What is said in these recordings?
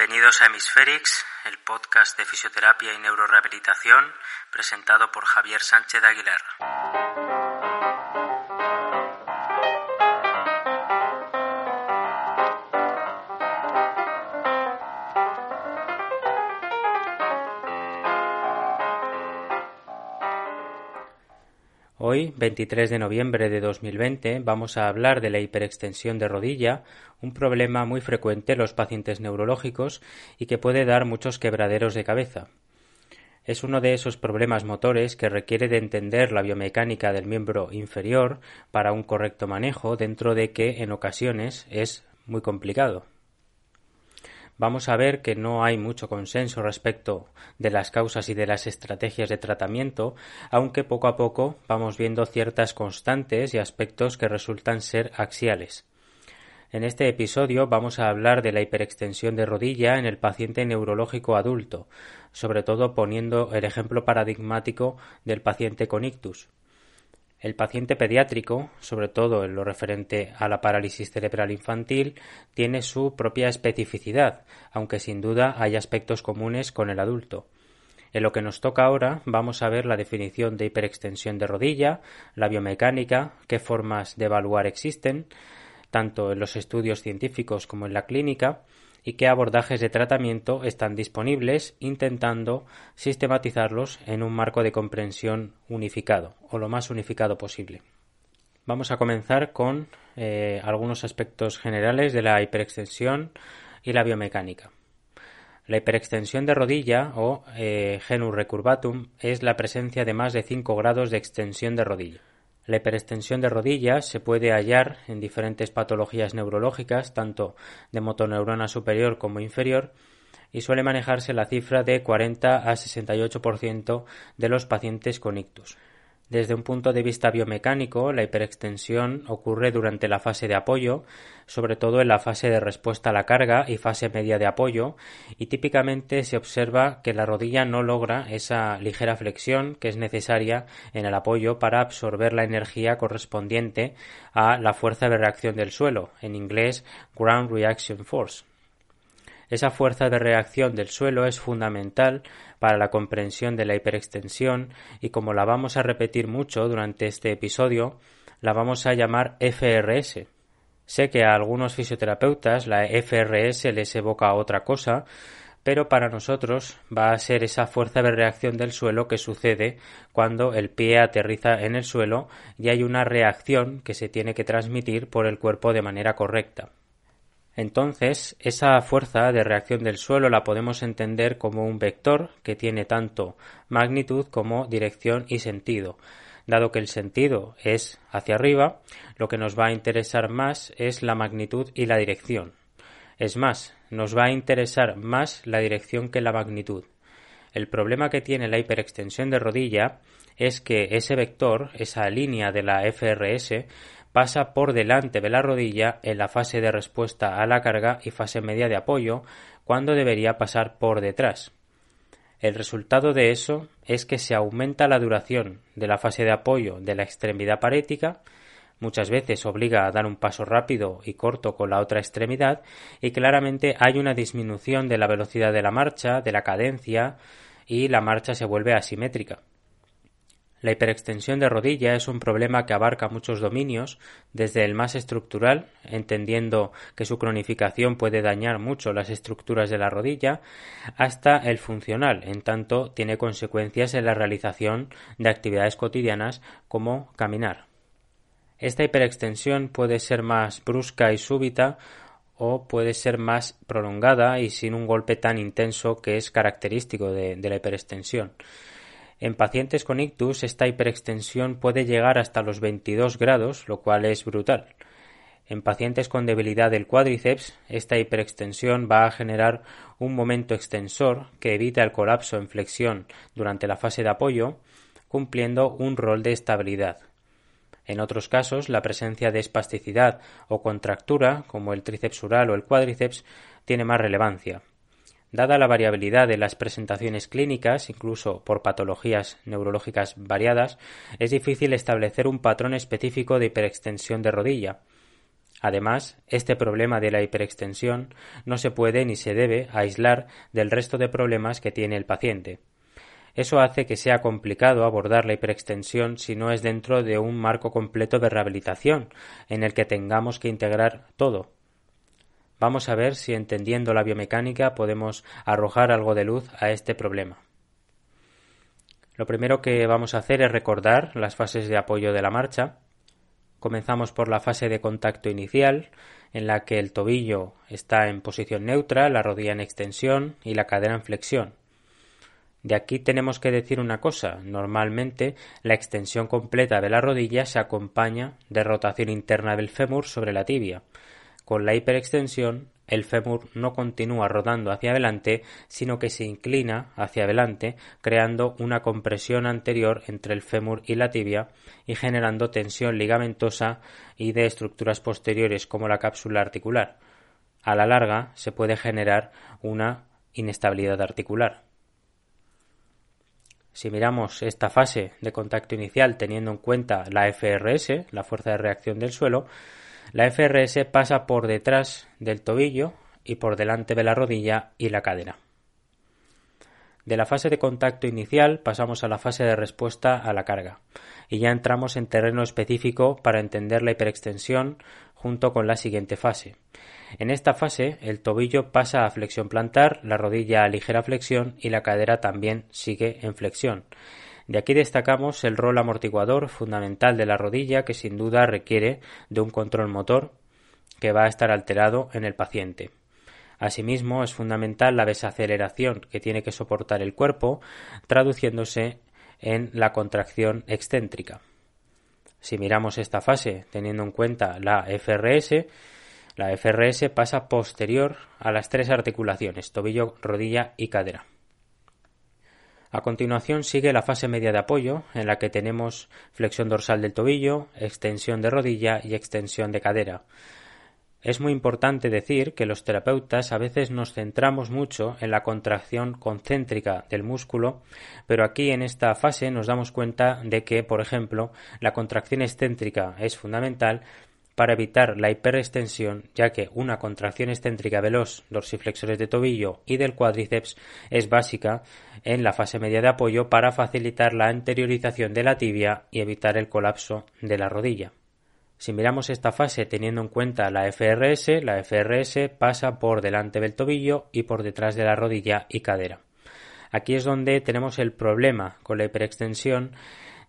Bienvenidos a Hemisferix, el podcast de fisioterapia y neurorehabilitación presentado por Javier Sánchez Aguilar. Hoy, 23 de noviembre de 2020, vamos a hablar de la hiperextensión de rodilla, un problema muy frecuente en los pacientes neurológicos y que puede dar muchos quebraderos de cabeza. Es uno de esos problemas motores que requiere de entender la biomecánica del miembro inferior para un correcto manejo, dentro de que en ocasiones es muy complicado vamos a ver que no hay mucho consenso respecto de las causas y de las estrategias de tratamiento, aunque poco a poco vamos viendo ciertas constantes y aspectos que resultan ser axiales. En este episodio vamos a hablar de la hiperextensión de rodilla en el paciente neurológico adulto, sobre todo poniendo el ejemplo paradigmático del paciente con ictus. El paciente pediátrico, sobre todo en lo referente a la parálisis cerebral infantil, tiene su propia especificidad, aunque sin duda hay aspectos comunes con el adulto. En lo que nos toca ahora vamos a ver la definición de hiperextensión de rodilla, la biomecánica, qué formas de evaluar existen, tanto en los estudios científicos como en la clínica, y qué abordajes de tratamiento están disponibles, intentando sistematizarlos en un marco de comprensión unificado o lo más unificado posible. Vamos a comenzar con eh, algunos aspectos generales de la hiperextensión y la biomecánica. La hiperextensión de rodilla o eh, genus recurvatum es la presencia de más de 5 grados de extensión de rodilla. La hiperextensión de rodillas se puede hallar en diferentes patologías neurológicas, tanto de motoneurona superior como inferior, y suele manejarse la cifra de 40 a 68% de los pacientes con ictus. Desde un punto de vista biomecánico, la hiperextensión ocurre durante la fase de apoyo, sobre todo en la fase de respuesta a la carga y fase media de apoyo, y típicamente se observa que la rodilla no logra esa ligera flexión que es necesaria en el apoyo para absorber la energía correspondiente a la fuerza de reacción del suelo, en inglés Ground Reaction Force. Esa fuerza de reacción del suelo es fundamental para la comprensión de la hiperextensión y como la vamos a repetir mucho durante este episodio, la vamos a llamar FRS. Sé que a algunos fisioterapeutas la FRS les evoca otra cosa, pero para nosotros va a ser esa fuerza de reacción del suelo que sucede cuando el pie aterriza en el suelo y hay una reacción que se tiene que transmitir por el cuerpo de manera correcta. Entonces, esa fuerza de reacción del suelo la podemos entender como un vector que tiene tanto magnitud como dirección y sentido. Dado que el sentido es hacia arriba, lo que nos va a interesar más es la magnitud y la dirección. Es más, nos va a interesar más la dirección que la magnitud. El problema que tiene la hiperextensión de rodilla es que ese vector, esa línea de la FRS, pasa por delante de la rodilla en la fase de respuesta a la carga y fase media de apoyo, cuando debería pasar por detrás. El resultado de eso es que se aumenta la duración de la fase de apoyo de la extremidad parética, muchas veces obliga a dar un paso rápido y corto con la otra extremidad, y claramente hay una disminución de la velocidad de la marcha, de la cadencia, y la marcha se vuelve asimétrica. La hiperextensión de rodilla es un problema que abarca muchos dominios, desde el más estructural, entendiendo que su cronificación puede dañar mucho las estructuras de la rodilla, hasta el funcional, en tanto tiene consecuencias en la realización de actividades cotidianas como caminar. Esta hiperextensión puede ser más brusca y súbita o puede ser más prolongada y sin un golpe tan intenso que es característico de, la hiperextensión. En pacientes con ictus esta hiperextensión puede llegar hasta los 22 grados, lo cual es brutal. En pacientes con debilidad del cuádriceps, esta hiperextensión va a generar un momento extensor que evita el colapso en flexión durante la fase de apoyo, cumpliendo un rol de estabilidad. En otros casos, la presencia de espasticidad o contractura, como el tríceps o el cuádriceps, tiene más relevancia. Dada la variabilidad de las presentaciones clínicas, incluso por patologías neurológicas variadas, es difícil establecer un patrón específico de hiperextensión de rodilla, Además, este problema de la hiperextensión no se puede ni se debe aislar del resto de problemas que tiene el paciente. Eso hace que sea complicado abordar la hiperextensión si no es dentro de un marco completo de rehabilitación, en el que tengamos que integrar todo. Vamos a ver si entendiendo la biomecánica podemos arrojar algo de luz a este problema. Lo primero que vamos a hacer es recordar las fases de apoyo de la marcha, Comenzamos por la fase de contacto inicial, en la que el tobillo está en posición neutra, la rodilla en extensión y la cadera en flexión. De aquí tenemos que decir una cosa. Normalmente la extensión completa de la rodilla se acompaña de rotación interna del fémur sobre la tibia. Con la hiperextensión el fémur no continúa rodando hacia adelante, sino que se inclina hacia adelante, creando una compresión anterior entre el fémur y la tibia y generando tensión ligamentosa y de estructuras posteriores como la cápsula articular. A la larga se puede generar una inestabilidad articular. Si miramos esta fase de contacto inicial teniendo en cuenta la FRS, la fuerza de reacción del suelo, la FRS pasa por detrás del tobillo y por delante de la rodilla y la cadera. De la fase de contacto inicial pasamos a la fase de respuesta a la carga y ya entramos en terreno específico para entender la hiperextensión junto con la siguiente fase. En esta fase el tobillo pasa a flexión plantar, la rodilla a ligera flexión y la cadera también sigue en flexión. De aquí destacamos el rol amortiguador fundamental de la rodilla que sin duda requiere de un control motor que va a estar alterado en el paciente. Asimismo, es fundamental la desaceleración que tiene que soportar el cuerpo, traduciéndose en la contracción excéntrica. Si miramos esta fase teniendo en cuenta la FRS, la FRS pasa posterior a las tres articulaciones, tobillo, rodilla y cadera. A continuación sigue la fase media de apoyo, en la que tenemos flexión dorsal del tobillo, extensión de rodilla y extensión de cadera. Es muy importante decir que los terapeutas a veces nos centramos mucho en la contracción concéntrica del músculo, pero aquí en esta fase nos damos cuenta de que, por ejemplo, la contracción excéntrica es fundamental para evitar la hiperextensión, ya que una contracción excéntrica de los dorsiflexores de tobillo y del cuádriceps es básica en la fase media de apoyo para facilitar la anteriorización de la tibia y evitar el colapso de la rodilla. Si miramos esta fase teniendo en cuenta la FRS, la FRS pasa por delante del tobillo y por detrás de la rodilla y cadera. Aquí es donde tenemos el problema con la hiperextensión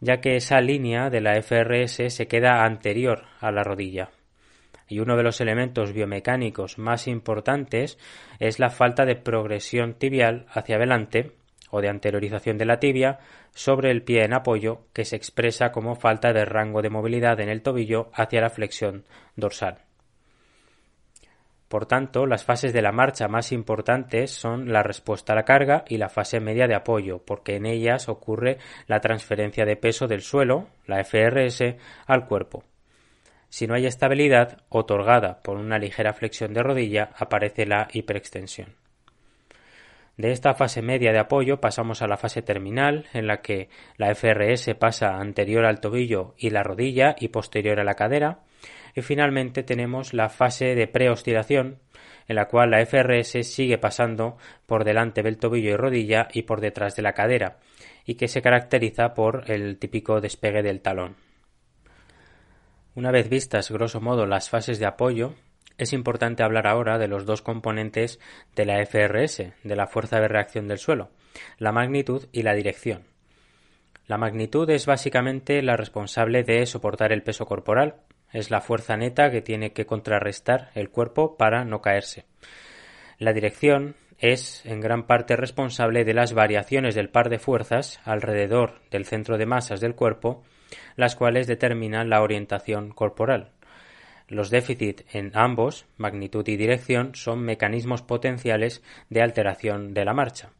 ya que esa línea de la FRS se queda anterior a la rodilla. Y uno de los elementos biomecánicos más importantes es la falta de progresión tibial hacia adelante o de anteriorización de la tibia sobre el pie en apoyo que se expresa como falta de rango de movilidad en el tobillo hacia la flexión dorsal. Por tanto, las fases de la marcha más importantes son la respuesta a la carga y la fase media de apoyo, porque en ellas ocurre la transferencia de peso del suelo, la FRS, al cuerpo. Si no hay estabilidad otorgada por una ligera flexión de rodilla, aparece la hiperextensión. De esta fase media de apoyo pasamos a la fase terminal, en la que la FRS pasa anterior al tobillo y la rodilla y posterior a la cadera, y finalmente tenemos la fase de preoscilación, en la cual la FRS sigue pasando por delante del tobillo y rodilla y por detrás de la cadera, y que se caracteriza por el típico despegue del talón. Una vez vistas grosso modo las fases de apoyo, es importante hablar ahora de los dos componentes de la FRS, de la fuerza de reacción del suelo, la magnitud y la dirección. La magnitud es básicamente la responsable de soportar el peso corporal, es la fuerza neta que tiene que contrarrestar el cuerpo para no caerse. La dirección es en gran parte responsable de las variaciones del par de fuerzas alrededor del centro de masas del cuerpo, las cuales determinan la orientación corporal. Los déficits en ambos, magnitud y dirección, son mecanismos potenciales de alteración de la marcha.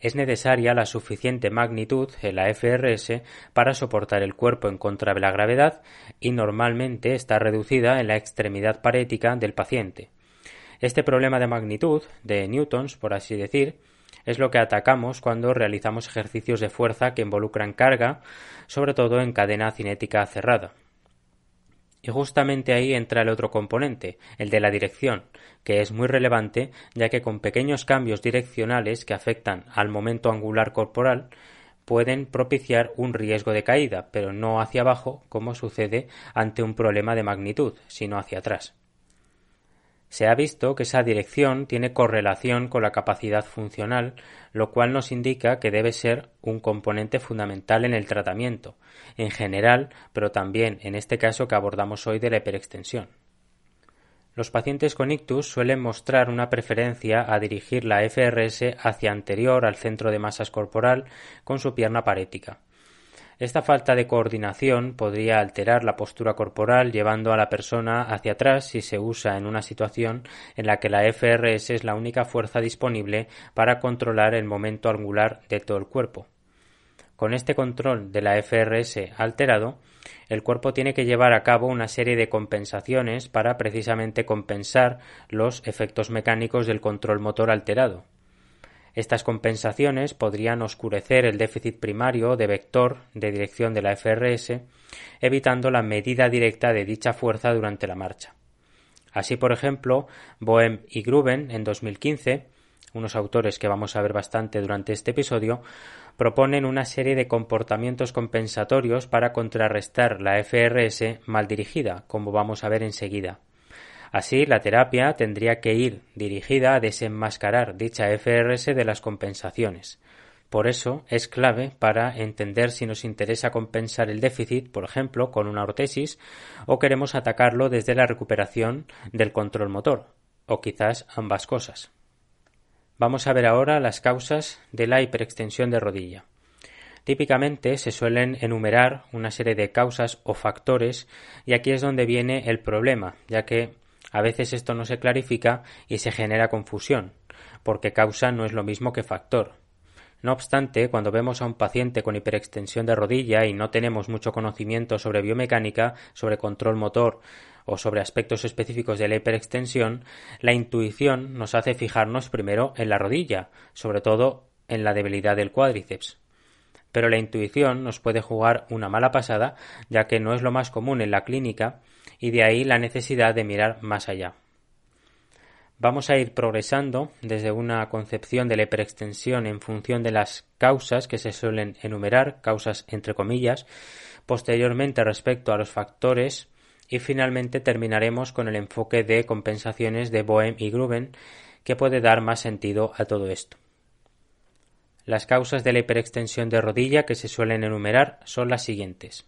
Es necesaria la suficiente magnitud en la FRS para soportar el cuerpo en contra de la gravedad y normalmente está reducida en la extremidad parética del paciente. Este problema de magnitud, de newtons, por así decir, es lo que atacamos cuando realizamos ejercicios de fuerza que involucran carga, sobre todo en cadena cinética cerrada. Y justamente ahí entra el otro componente, el de la dirección, que es muy relevante ya que con pequeños cambios direccionales que afectan al momento angular corporal pueden propiciar un riesgo de caída, pero no hacia abajo como sucede ante un problema de magnitud, sino hacia atrás. Se ha visto que esa dirección tiene correlación con la capacidad funcional, lo cual nos indica que debe ser un componente fundamental en el tratamiento, en general, pero también en este caso que abordamos hoy de la hiperextensión. Los pacientes con ictus suelen mostrar una preferencia a dirigir la FRS hacia anterior al centro de masas corporal con su pierna parética. Esta falta de coordinación podría alterar la postura corporal llevando a la persona hacia atrás si se usa en una situación en la que la FRS es la única fuerza disponible para controlar el momento angular de todo el cuerpo. Con este control de la FRS alterado, el cuerpo tiene que llevar a cabo una serie de compensaciones para precisamente compensar los efectos mecánicos del control motor alterado. Estas compensaciones podrían oscurecer el déficit primario de vector de dirección de la FRS, evitando la medida directa de dicha fuerza durante la marcha. Así, por ejemplo, Boehm y Gruben en 2015, unos autores que vamos a ver bastante durante este episodio, proponen una serie de comportamientos compensatorios para contrarrestar la FRS mal dirigida, como vamos a ver enseguida. Así, la terapia tendría que ir dirigida a desenmascarar dicha FRS de las compensaciones. Por eso es clave para entender si nos interesa compensar el déficit, por ejemplo, con una ortesis, o queremos atacarlo desde la recuperación del control motor, o quizás ambas cosas. Vamos a ver ahora las causas de la hiperextensión de rodilla. Típicamente se suelen enumerar una serie de causas o factores y aquí es donde viene el problema, ya que a veces esto no se clarifica y se genera confusión, porque causa no es lo mismo que factor. No obstante, cuando vemos a un paciente con hiperextensión de rodilla y no tenemos mucho conocimiento sobre biomecánica, sobre control motor o sobre aspectos específicos de la hiperextensión, la intuición nos hace fijarnos primero en la rodilla, sobre todo en la debilidad del cuádriceps. Pero la intuición nos puede jugar una mala pasada, ya que no es lo más común en la clínica y de ahí la necesidad de mirar más allá. Vamos a ir progresando desde una concepción de la hiperextensión en función de las causas que se suelen enumerar, causas entre comillas, posteriormente respecto a los factores y finalmente terminaremos con el enfoque de compensaciones de Boehm y Gruben que puede dar más sentido a todo esto. Las causas de la hiperextensión de rodilla que se suelen enumerar son las siguientes.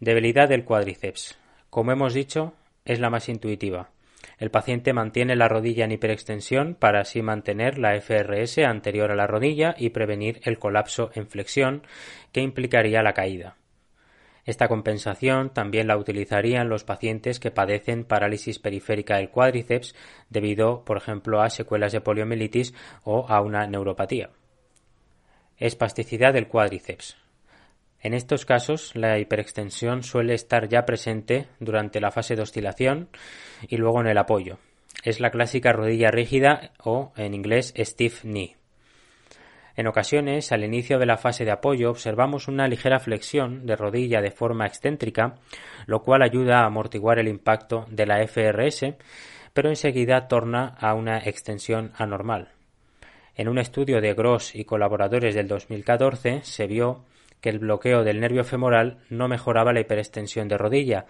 Debilidad del cuádriceps. Como hemos dicho, es la más intuitiva. El paciente mantiene la rodilla en hiperextensión para así mantener la FRS anterior a la rodilla y prevenir el colapso en flexión que implicaría la caída. Esta compensación también la utilizarían los pacientes que padecen parálisis periférica del cuádriceps debido, por ejemplo, a secuelas de poliomielitis o a una neuropatía. Espasticidad del cuádriceps. En estos casos, la hiperextensión suele estar ya presente durante la fase de oscilación y luego en el apoyo. Es la clásica rodilla rígida o, en inglés, stiff knee. En ocasiones, al inicio de la fase de apoyo, observamos una ligera flexión de rodilla de forma excéntrica, lo cual ayuda a amortiguar el impacto de la FRS, pero enseguida torna a una extensión anormal. En un estudio de Gross y colaboradores del 2014 se vio que el bloqueo del nervio femoral no mejoraba la hiperextensión de rodilla,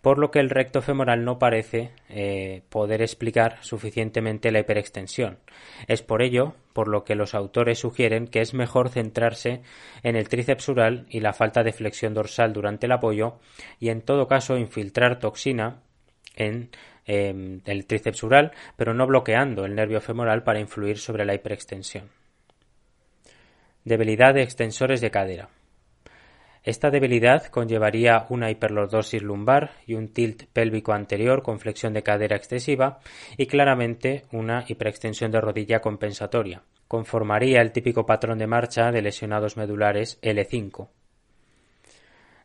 por lo que el recto femoral no parece eh, poder explicar suficientemente la hiperextensión. Es por ello por lo que los autores sugieren que es mejor centrarse en el tríceps y la falta de flexión dorsal durante el apoyo y en todo caso infiltrar toxina en em, el tríceps pero no bloqueando el nervio femoral para influir sobre la hiperextensión. Debilidad de extensores de cadera. Esta debilidad conllevaría una hiperlordosis lumbar y un tilt pélvico anterior con flexión de cadera excesiva y claramente una hiperextensión de rodilla compensatoria. Conformaría el típico patrón de marcha de lesionados medulares L5.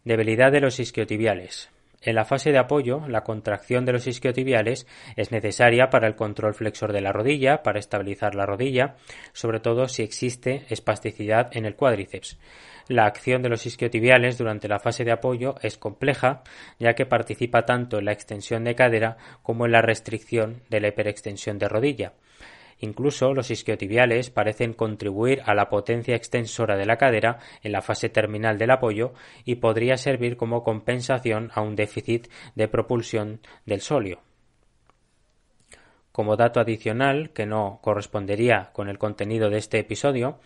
Debilidad de los isquiotibiales. En la fase de apoyo, la contracción de los isquiotibiales es necesaria para el control flexor de la rodilla, para estabilizar la rodilla, sobre todo si existe espasticidad en el cuádriceps. La acción de los isquiotibiales durante la fase de apoyo es compleja, ya que participa tanto en la extensión de cadera como en la restricción de la hiperextensión de rodilla. Incluso los isquiotibiales parecen contribuir a la potencia extensora de la cadera en la fase terminal del apoyo y podría servir como compensación a un déficit de propulsión del sóleo. Como dato adicional, que no correspondería con el contenido de este episodio,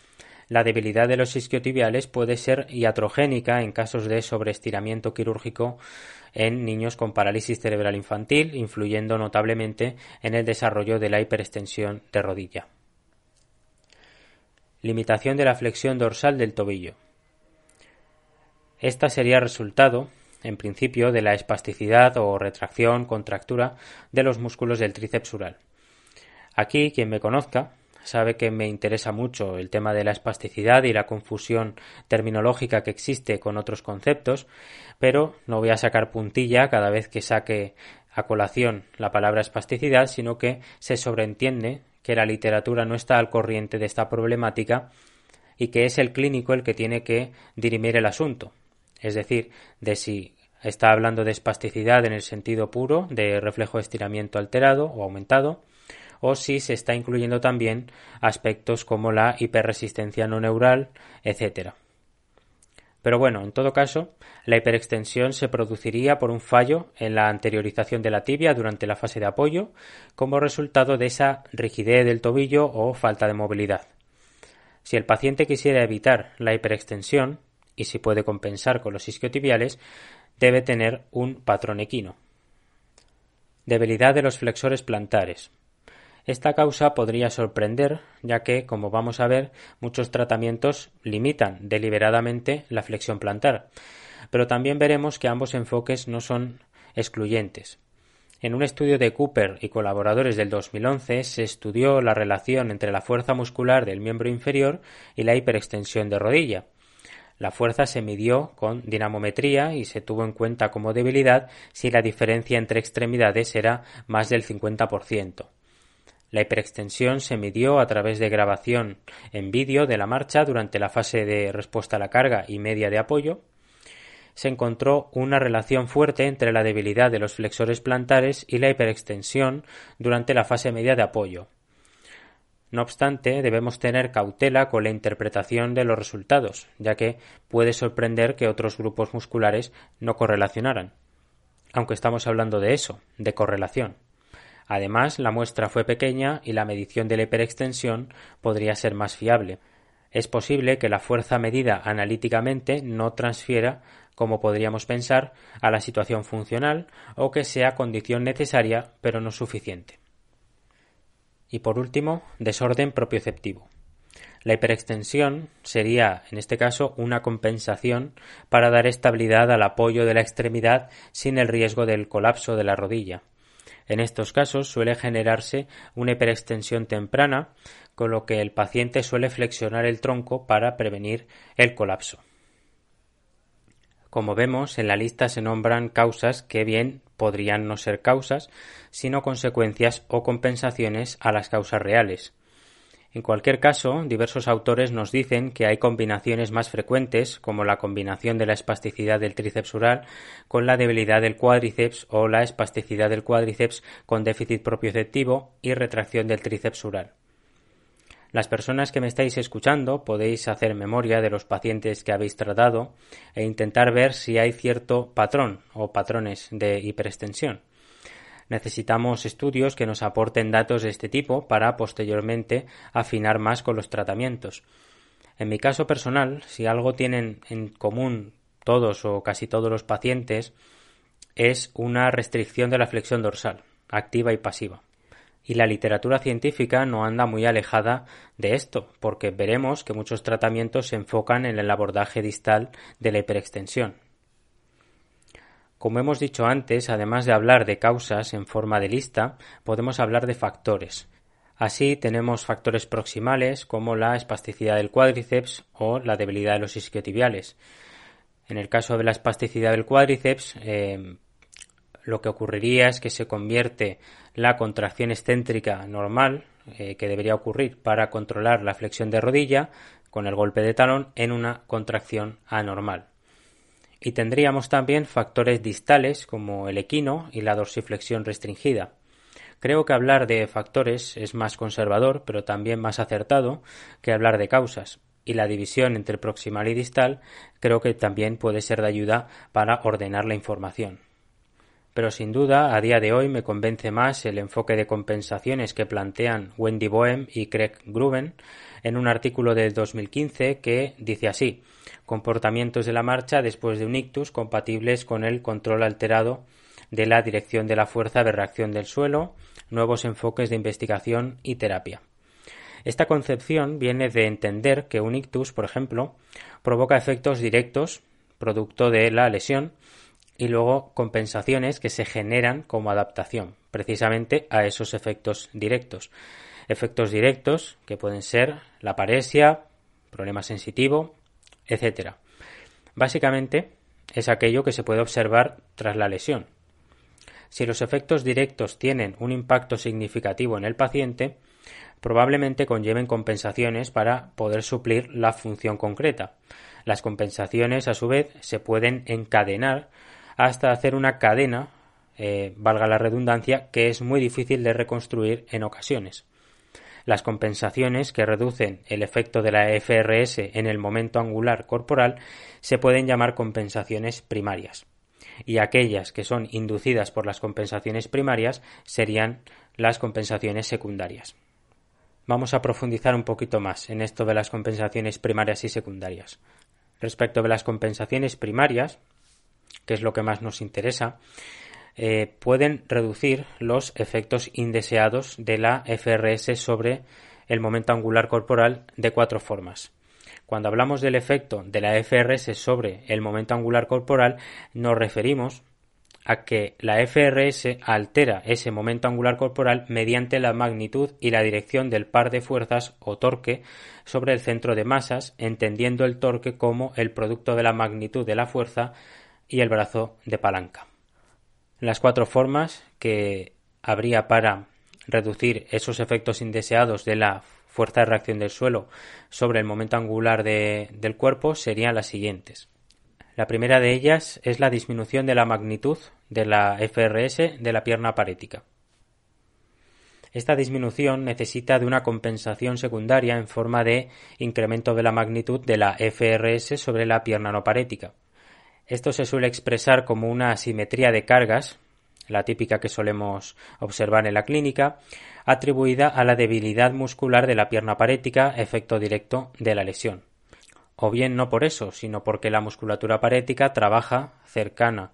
la debilidad de los isquiotibiales puede ser iatrogénica en casos de sobreestiramiento quirúrgico en niños con parálisis cerebral infantil, influyendo notablemente en el desarrollo de la hiperextensión de rodilla. Limitación de la flexión dorsal del tobillo. Esta sería resultado, en principio, de la espasticidad o retracción, contractura de los músculos del tríceps ural. Aquí, quien me conozca, sabe que me interesa mucho el tema de la espasticidad y la confusión terminológica que existe con otros conceptos, pero no voy a sacar puntilla cada vez que saque a colación la palabra espasticidad, sino que se sobreentiende que la literatura no está al corriente de esta problemática y que es el clínico el que tiene que dirimir el asunto, es decir, de si está hablando de espasticidad en el sentido puro de reflejo de estiramiento alterado o aumentado, o si se está incluyendo también aspectos como la hiperresistencia no neural, etc. Pero bueno, en todo caso, la hiperextensión se produciría por un fallo en la anteriorización de la tibia durante la fase de apoyo, como resultado de esa rigidez del tobillo o falta de movilidad. Si el paciente quisiera evitar la hiperextensión, y si puede compensar con los isquiotibiales, debe tener un patrón equino. Debilidad de los flexores plantares. Esta causa podría sorprender, ya que, como vamos a ver, muchos tratamientos limitan deliberadamente la flexión plantar, pero también veremos que ambos enfoques no son excluyentes. En un estudio de Cooper y colaboradores del 2011 se estudió la relación entre la fuerza muscular del miembro inferior y la hiperextensión de rodilla. La fuerza se midió con dinamometría y se tuvo en cuenta como debilidad si la diferencia entre extremidades era más del 50%. La hiperextensión se midió a través de grabación en vídeo de la marcha durante la fase de respuesta a la carga y media de apoyo. Se encontró una relación fuerte entre la debilidad de los flexores plantares y la hiperextensión durante la fase media de apoyo. No obstante, debemos tener cautela con la interpretación de los resultados, ya que puede sorprender que otros grupos musculares no correlacionaran. Aunque estamos hablando de eso, de correlación. Además, la muestra fue pequeña y la medición de la hiperextensión podría ser más fiable. Es posible que la fuerza medida analíticamente no transfiera, como podríamos pensar, a la situación funcional o que sea condición necesaria pero no suficiente. Y por último, desorden propioceptivo. La hiperextensión sería, en este caso, una compensación para dar estabilidad al apoyo de la extremidad sin el riesgo del colapso de la rodilla. En estos casos suele generarse una hiperextensión temprana, con lo que el paciente suele flexionar el tronco para prevenir el colapso. Como vemos, en la lista se nombran causas que bien podrían no ser causas, sino consecuencias o compensaciones a las causas reales. En cualquier caso, diversos autores nos dicen que hay combinaciones más frecuentes, como la combinación de la espasticidad del tríceps ural con la debilidad del cuádriceps o la espasticidad del cuádriceps con déficit propioceptivo y retracción del tríceps ural. Las personas que me estáis escuchando podéis hacer memoria de los pacientes que habéis tratado e intentar ver si hay cierto patrón o patrones de hiperextensión. Necesitamos estudios que nos aporten datos de este tipo para posteriormente afinar más con los tratamientos. En mi caso personal, si algo tienen en común todos o casi todos los pacientes, es una restricción de la flexión dorsal, activa y pasiva. Y la literatura científica no anda muy alejada de esto, porque veremos que muchos tratamientos se enfocan en el abordaje distal de la hiperextensión. Como hemos dicho antes, además de hablar de causas en forma de lista, podemos hablar de factores. Así tenemos factores proximales como la espasticidad del cuádriceps o la debilidad de los isquiotibiales. En el caso de la espasticidad del cuádriceps, eh, lo que ocurriría es que se convierte la contracción excéntrica normal eh, que debería ocurrir para controlar la flexión de rodilla con el golpe de talón en una contracción anormal. Y tendríamos también factores distales como el equino y la dorsiflexión restringida. Creo que hablar de factores es más conservador, pero también más acertado que hablar de causas, y la división entre proximal y distal creo que también puede ser de ayuda para ordenar la información pero sin duda a día de hoy me convence más el enfoque de compensaciones que plantean Wendy Boehm y Craig Gruben en un artículo del 2015 que dice así comportamientos de la marcha después de un ictus compatibles con el control alterado de la dirección de la fuerza de reacción del suelo, nuevos enfoques de investigación y terapia. Esta concepción viene de entender que un ictus, por ejemplo, provoca efectos directos producto de la lesión y luego compensaciones que se generan como adaptación precisamente a esos efectos directos. Efectos directos que pueden ser la paresia, problema sensitivo, etc. Básicamente es aquello que se puede observar tras la lesión. Si los efectos directos tienen un impacto significativo en el paciente, probablemente conlleven compensaciones para poder suplir la función concreta. Las compensaciones, a su vez, se pueden encadenar hasta hacer una cadena, eh, valga la redundancia, que es muy difícil de reconstruir en ocasiones. Las compensaciones que reducen el efecto de la FRS en el momento angular corporal se pueden llamar compensaciones primarias y aquellas que son inducidas por las compensaciones primarias serían las compensaciones secundarias. Vamos a profundizar un poquito más en esto de las compensaciones primarias y secundarias. Respecto de las compensaciones primarias, que es lo que más nos interesa, eh, pueden reducir los efectos indeseados de la FRS sobre el momento angular corporal de cuatro formas. Cuando hablamos del efecto de la FRS sobre el momento angular corporal, nos referimos a que la FRS altera ese momento angular corporal mediante la magnitud y la dirección del par de fuerzas o torque sobre el centro de masas, entendiendo el torque como el producto de la magnitud de la fuerza y el brazo de palanca. Las cuatro formas que habría para reducir esos efectos indeseados de la fuerza de reacción del suelo sobre el momento angular del cuerpo serían las siguientes. La primera de ellas es la disminución de la magnitud de la FRS de la pierna parética. Esta disminución necesita de una compensación secundaria en forma de incremento de la magnitud de la FRS sobre la pierna no parética. Esto se suele expresar como una asimetría de cargas, la típica que solemos observar en la clínica, atribuida a la debilidad muscular de la pierna parética, efecto directo de la lesión. O bien no por eso, sino porque la musculatura parética trabaja cercana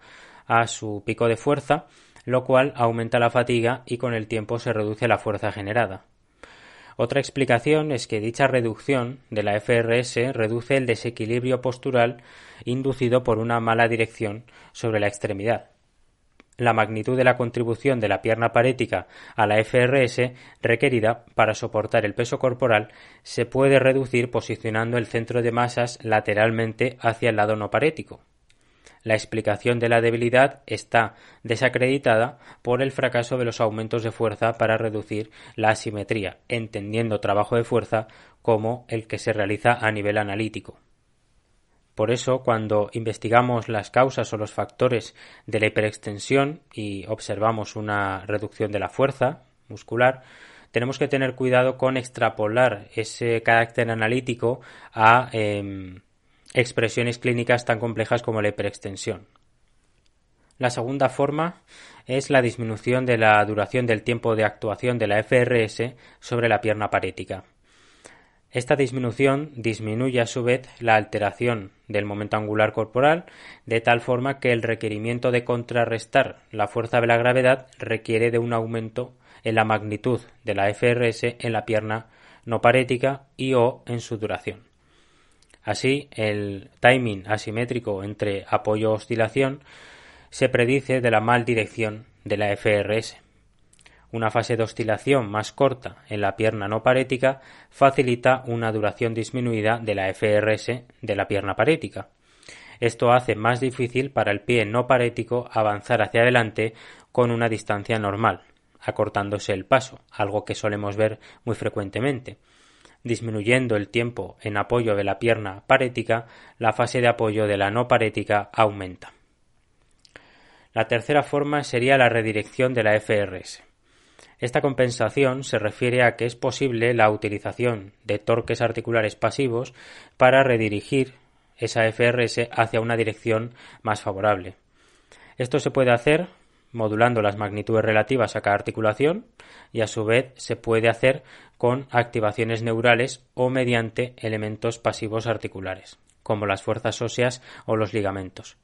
a su pico de fuerza, lo cual aumenta la fatiga y con el tiempo se reduce la fuerza generada. Otra explicación es que dicha reducción de la FRS reduce el desequilibrio postural inducido por una mala dirección sobre la extremidad. La magnitud de la contribución de la pierna parética a la FRS requerida para soportar el peso corporal se puede reducir posicionando el centro de masas lateralmente hacia el lado no parético. La explicación de la debilidad está desacreditada por el fracaso de los aumentos de fuerza para reducir la asimetría, entendiendo trabajo de fuerza como el que se realiza a nivel analítico. Por eso, cuando investigamos las causas o los factores de la hiperextensión y observamos una reducción de la fuerza muscular, tenemos que tener cuidado con extrapolar ese carácter analítico a em, expresiones clínicas tan complejas como la hiperextensión. La segunda forma es la disminución de la duración del tiempo de actuación de la FRS sobre la pierna parética. Esta disminución disminuye a su vez la alteración del momento angular corporal, de tal forma que el requerimiento de contrarrestar la fuerza de la gravedad requiere de un aumento en la magnitud de la FRS en la pierna no parética y o en su duración. Así, el timing asimétrico entre apoyo-oscilación se predice de la mal dirección de la FRS. Una fase de oscilación más corta en la pierna no parética facilita una duración disminuida de la FRS de la pierna parética. Esto hace más difícil para el pie no parético avanzar hacia adelante con una distancia normal, acortándose el paso, algo que solemos ver muy frecuentemente. Disminuyendo el tiempo en apoyo de la pierna parética, la fase de apoyo de la no parética aumenta. La tercera forma sería la redirección de la FRS. Esta compensación se refiere a que es posible la utilización de torques articulares pasivos para redirigir esa FRS hacia una dirección más favorable. Esto se puede hacer modulando las magnitudes relativas a cada articulación y a su vez se puede hacer con activaciones neurales o mediante elementos pasivos articulares, como las fuerzas óseas o los ligamentos.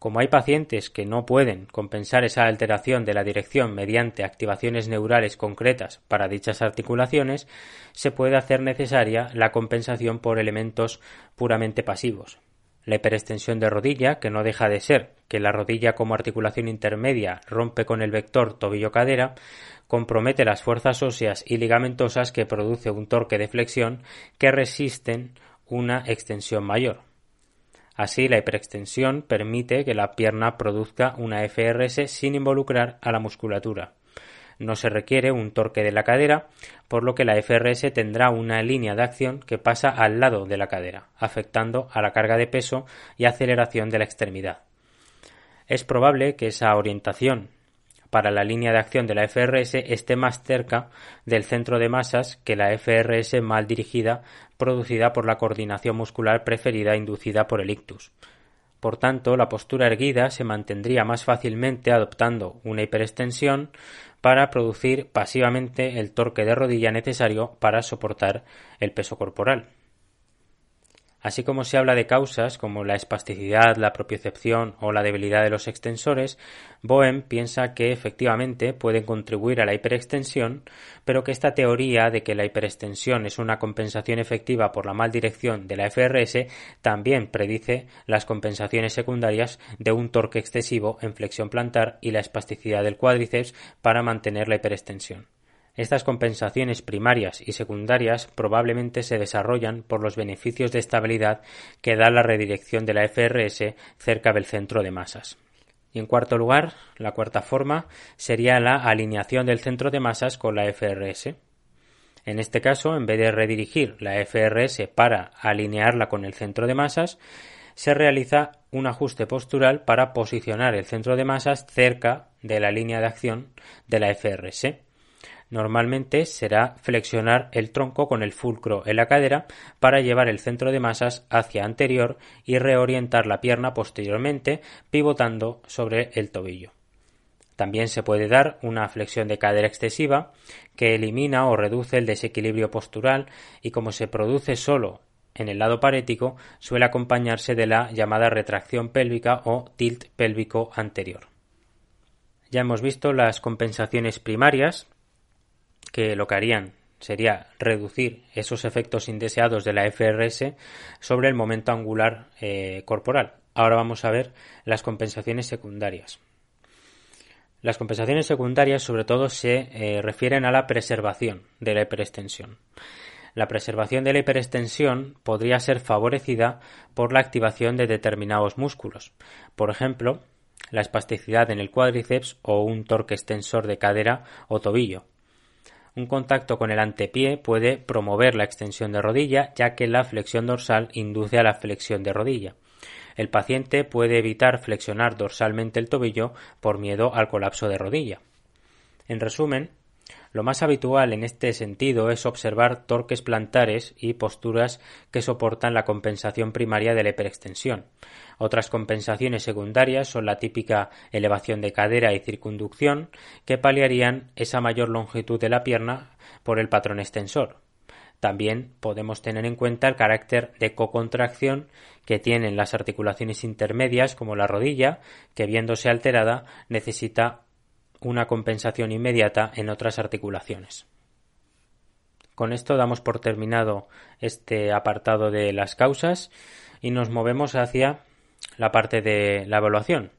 Como hay pacientes que no pueden compensar esa alteración de la dirección mediante activaciones neurales concretas para dichas articulaciones, se puede hacer necesaria la compensación por elementos puramente pasivos. La hiperextensión de rodilla, que no deja de ser que la rodilla como articulación intermedia rompe con el vector tobillo-cadera, compromete las fuerzas óseas y ligamentosas que produce un torque de flexión que resisten una extensión mayor. Así, la hiperextensión permite que la pierna produzca una FRS sin involucrar a la musculatura. No se requiere un torque de la cadera, por lo que la FRS tendrá una línea de acción que pasa al lado de la cadera, afectando a la carga de peso y aceleración de la extremidad. Es probable que esa orientación para la línea de acción de la FRS esté más cerca del centro de masas que la FRS mal dirigida producida por la coordinación muscular preferida inducida por el ictus. Por tanto, la postura erguida se mantendría más fácilmente adoptando una hiperextensión para producir pasivamente el torque de rodilla necesario para soportar el peso corporal. Así como se habla de causas como la espasticidad, la propiocepción o la debilidad de los extensores, Boehm piensa que efectivamente pueden contribuir a la hiperextensión, pero que esta teoría de que la hiperextensión es una compensación efectiva por la mal dirección de la FRS también predice las compensaciones secundarias de un torque excesivo en flexión plantar y la espasticidad del cuádriceps para mantener la hiperextensión. Estas compensaciones primarias y secundarias probablemente se desarrollan por los beneficios de estabilidad que da la redirección de la FRS cerca del centro de masas. Y en cuarto lugar, la cuarta forma sería la alineación del centro de masas con la FRS. En este caso, en vez de redirigir la FRS para alinearla con el centro de masas, se realiza un ajuste postural para posicionar el centro de masas cerca de la línea de acción de la FRS. Normalmente será flexionar el tronco con el fulcro en la cadera para llevar el centro de masas hacia anterior y reorientar la pierna posteriormente pivotando sobre el tobillo. También se puede dar una flexión de cadera excesiva que elimina o reduce el desequilibrio postural y como se produce solo en el lado parético suele acompañarse de la llamada retracción pélvica o tilt pélvico anterior. Ya hemos visto las compensaciones primarias que lo que harían sería reducir esos efectos indeseados de la FRS sobre el momento angular eh, corporal. Ahora vamos a ver las compensaciones secundarias. Las compensaciones secundarias sobre todo se eh, refieren a la preservación de la hiperextensión. La preservación de la hiperextensión podría ser favorecida por la activación de determinados músculos. Por ejemplo, la espasticidad en el cuádriceps o un torque extensor de cadera o tobillo. Un contacto con el antepié puede promover la extensión de rodilla, ya que la flexión dorsal induce a la flexión de rodilla. El paciente puede evitar flexionar dorsalmente el tobillo por miedo al colapso de rodilla. En resumen, lo más habitual en este sentido es observar torques plantares y posturas que soportan la compensación primaria de la hiperextensión. Otras compensaciones secundarias son la típica elevación de cadera y circunducción que paliarían esa mayor longitud de la pierna por el patrón extensor. También podemos tener en cuenta el carácter de cocontracción que tienen las articulaciones intermedias como la rodilla, que viéndose alterada necesita una compensación inmediata en otras articulaciones. Con esto damos por terminado este apartado de las causas y nos movemos hacia la parte de la evaluación.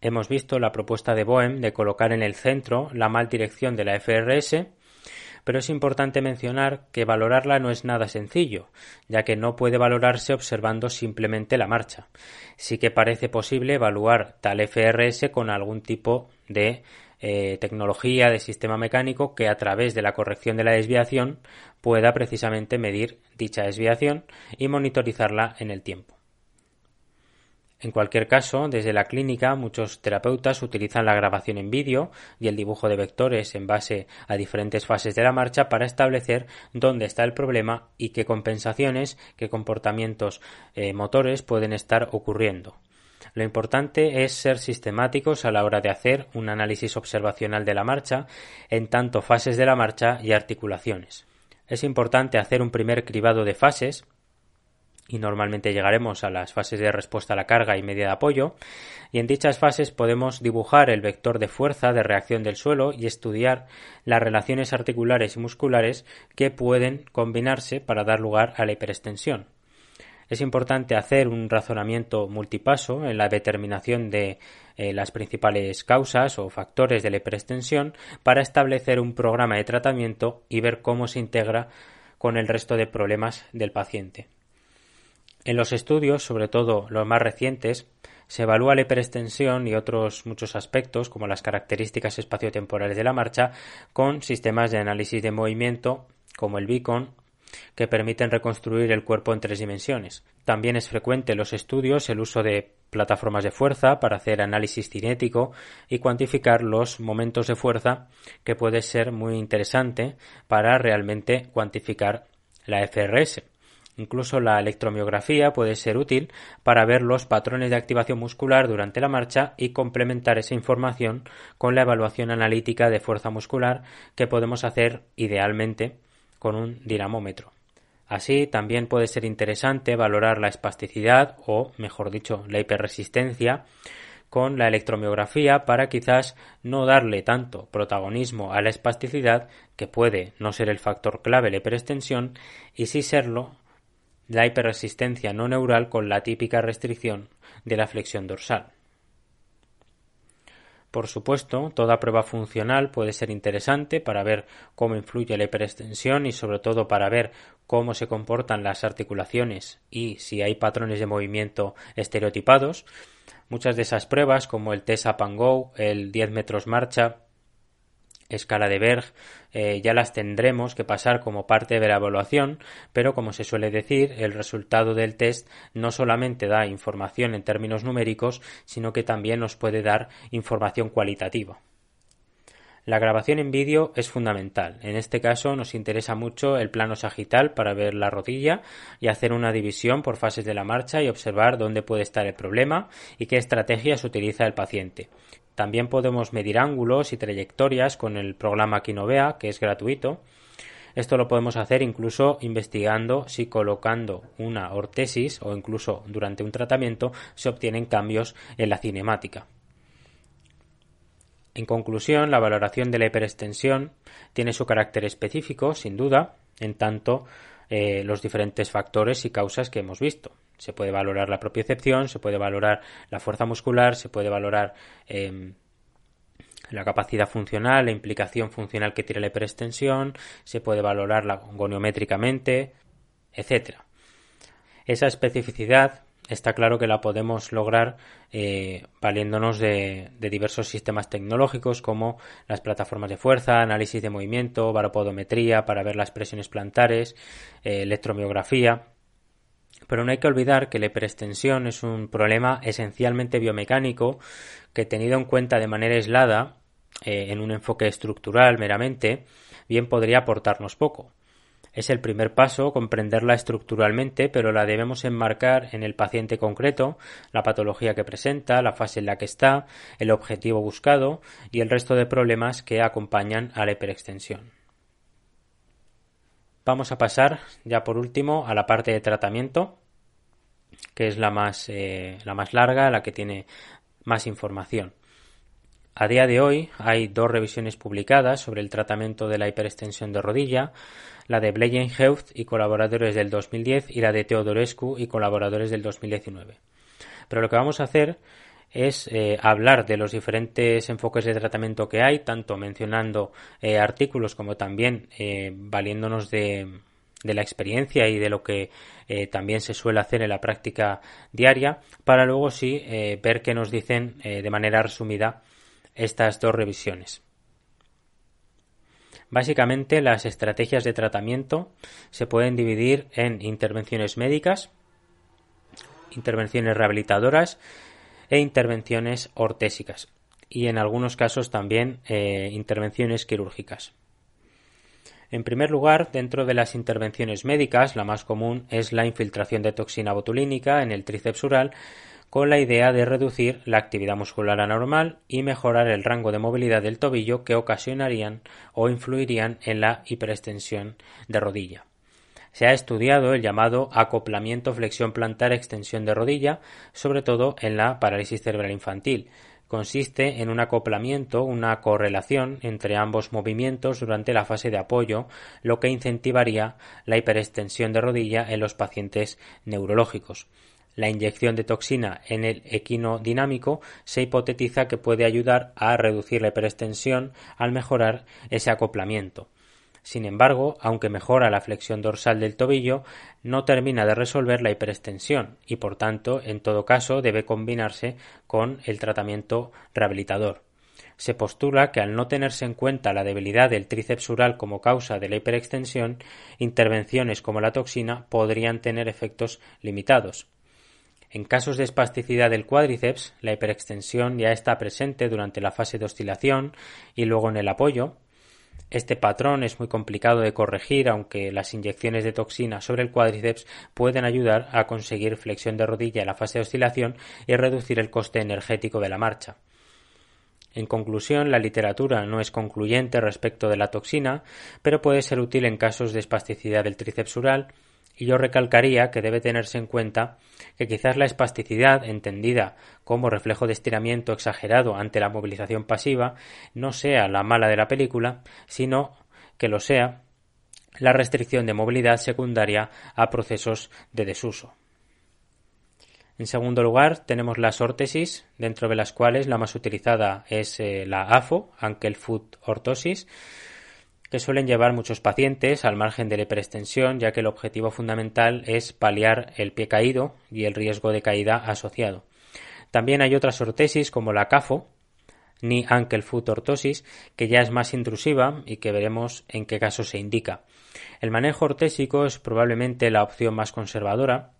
Hemos visto la propuesta de Boehm de colocar en el centro la mal dirección de la FRS, pero es importante mencionar que valorarla no es nada sencillo, ya que no puede valorarse observando simplemente la marcha. Sí que parece posible evaluar tal FRS con algún tipo de eh, tecnología de sistema mecánico que a través de la corrección de la desviación pueda precisamente medir dicha desviación y monitorizarla en el tiempo. En cualquier caso, desde la clínica muchos terapeutas utilizan la grabación en vídeo y el dibujo de vectores en base a diferentes fases de la marcha para establecer dónde está el problema y qué compensaciones, qué comportamientos eh, motores pueden estar ocurriendo. Lo importante es ser sistemáticos a la hora de hacer un análisis observacional de la marcha en tanto fases de la marcha y articulaciones. Es importante hacer un primer cribado de fases y normalmente llegaremos a las fases de respuesta a la carga y media de apoyo, y en dichas fases podemos dibujar el vector de fuerza de reacción del suelo y estudiar las relaciones articulares y musculares que pueden combinarse para dar lugar a la hiperextensión. Es importante hacer un razonamiento multipaso en la determinación de eh, las principales causas o factores de la hiperextensión para establecer un programa de tratamiento y ver cómo se integra con el resto de problemas del paciente. En los estudios, sobre todo los más recientes, se evalúa la hiperextensión y otros muchos aspectos, como las características espaciotemporales de la marcha, con sistemas de análisis de movimiento, como el Beacon, que permiten reconstruir el cuerpo en tres dimensiones. También es frecuente en los estudios el uso de plataformas de fuerza para hacer análisis cinético y cuantificar los momentos de fuerza, que puede ser muy interesante para realmente cuantificar la FRS. Incluso la electromiografía puede ser útil para ver los patrones de activación muscular durante la marcha y complementar esa información con la evaluación analítica de fuerza muscular que podemos hacer idealmente con un dinamómetro. Así también puede ser interesante valorar la espasticidad o, mejor dicho, la hiperresistencia con la electromiografía para quizás no darle tanto protagonismo a la espasticidad, que puede no ser el factor clave de hiperextensión, y sí serlo la hiperresistencia no neural con la típica restricción de la flexión dorsal. Por supuesto, toda prueba funcional puede ser interesante para ver cómo influye la hiperextensión y sobre todo para ver cómo se comportan las articulaciones y si hay patrones de movimiento estereotipados. Muchas de esas pruebas, como el TESA Pango, el 10 metros marcha, escala de Berg eh, ya las tendremos que pasar como parte de la evaluación, pero como se suele decir, el resultado del test no solamente da información en términos numéricos, sino que también nos puede dar información cualitativa. La grabación en vídeo es fundamental. En este caso nos interesa mucho el plano sagital para ver la rodilla y hacer una división por fases de la marcha y observar dónde puede estar el problema y qué estrategias utiliza el paciente. También podemos medir ángulos y trayectorias con el programa Quinovea, que es gratuito. Esto lo podemos hacer incluso investigando si colocando una ortesis o incluso durante un tratamiento se obtienen cambios en la cinemática. En conclusión, la valoración de la hiperextensión tiene su carácter específico, sin duda, en tanto eh, los diferentes factores y causas que hemos visto. Se puede valorar la propiocepción, se puede valorar la fuerza muscular, se puede valorar em, la capacidad funcional, la implicación funcional que tiene la hiperextensión, se puede valorar la goniométricamente, etc. Esa especificidad está claro que la podemos lograr eh, valiéndonos de, diversos sistemas tecnológicos como las plataformas de fuerza, análisis de movimiento, baropodometría para ver las presiones plantares, eh, electromiografía. Pero no hay que olvidar que la hiperextensión es un problema esencialmente biomecánico que tenido en cuenta de manera aislada, eh, en un enfoque estructural meramente, bien podría aportarnos poco. Es el primer paso comprenderla estructuralmente, pero la debemos enmarcar en el paciente concreto, la patología que presenta, la fase en la que está, el objetivo buscado y el resto de problemas que acompañan a la hiperextensión. Vamos a pasar ya por último a la parte de tratamiento, que es la más, eh, la más larga, la que tiene más información. A día de hoy hay dos revisiones publicadas sobre el tratamiento de la hiperextensión de rodilla, la de Bleyen Health y colaboradores del 2010 y la de Teodorescu y colaboradores del 2019. Pero lo que vamos a hacer es eh, hablar de los diferentes enfoques de tratamiento que hay, tanto mencionando eh, artículos como también eh, valiéndonos de, de, la experiencia y de lo que también se suele hacer en la práctica diaria, para luego sí ver qué nos dicen de manera resumida estas dos revisiones. Básicamente las estrategias de tratamiento se pueden dividir en intervenciones médicas, intervenciones rehabilitadoras e intervenciones ortésicas y en algunos casos también eh, intervenciones quirúrgicas. En primer lugar, dentro de las intervenciones médicas, la más común es la infiltración de toxina botulínica en el tríceps ural con la idea de reducir la actividad muscular anormal y mejorar el rango de movilidad del tobillo que ocasionarían o influirían en la hiperextensión de rodilla. Se ha estudiado el llamado acoplamiento flexión plantar extensión de rodilla, sobre todo en la parálisis cerebral infantil. Consiste en un acoplamiento, una correlación entre ambos movimientos durante la fase de apoyo, lo que incentivaría la hiperextensión de rodilla en los pacientes neurológicos la inyección de toxina en el equino dinámico se hipotetiza que puede ayudar a reducir la hiperextensión al mejorar ese acoplamiento. Sin embargo, aunque mejora la flexión dorsal del tobillo, no termina de resolver la hiperextensión y por tanto, en todo caso, debe combinarse con el tratamiento rehabilitador. Se postula que al no tenerse en cuenta la debilidad del tríceps ural como causa de la hiperextensión, intervenciones como la toxina podrían tener efectos limitados. En casos de espasticidad del cuádriceps, la hiperextensión ya está presente durante la fase de oscilación y luego en el apoyo. Este patrón es muy complicado de corregir, aunque las inyecciones de toxina sobre el cuádriceps pueden ayudar a conseguir flexión de rodilla en la fase de oscilación y reducir el coste energético de la marcha. En conclusión, la literatura no es concluyente respecto de la toxina, pero puede ser útil en casos de espasticidad del tríceps ural, y yo recalcaría que debe tenerse en cuenta que quizás la espasticidad, entendida como reflejo de estiramiento exagerado ante la movilización pasiva, no sea la mala de la película, sino que lo sea la restricción de movilidad secundaria a procesos de desuso. En segundo lugar, tenemos las órtesis, dentro de las cuales la más utilizada es eh, la AFO, Ankle Foot Ortosis, que suelen llevar muchos pacientes al margen de la hiperextensión, ya que el objetivo fundamental es paliar el pie caído y el riesgo de caída asociado. También hay otras ortesis como la CAFO, ni ankle foot ortosis, que ya es más intrusiva y que veremos en qué caso se indica. El manejo ortésico es probablemente la opción más conservadora,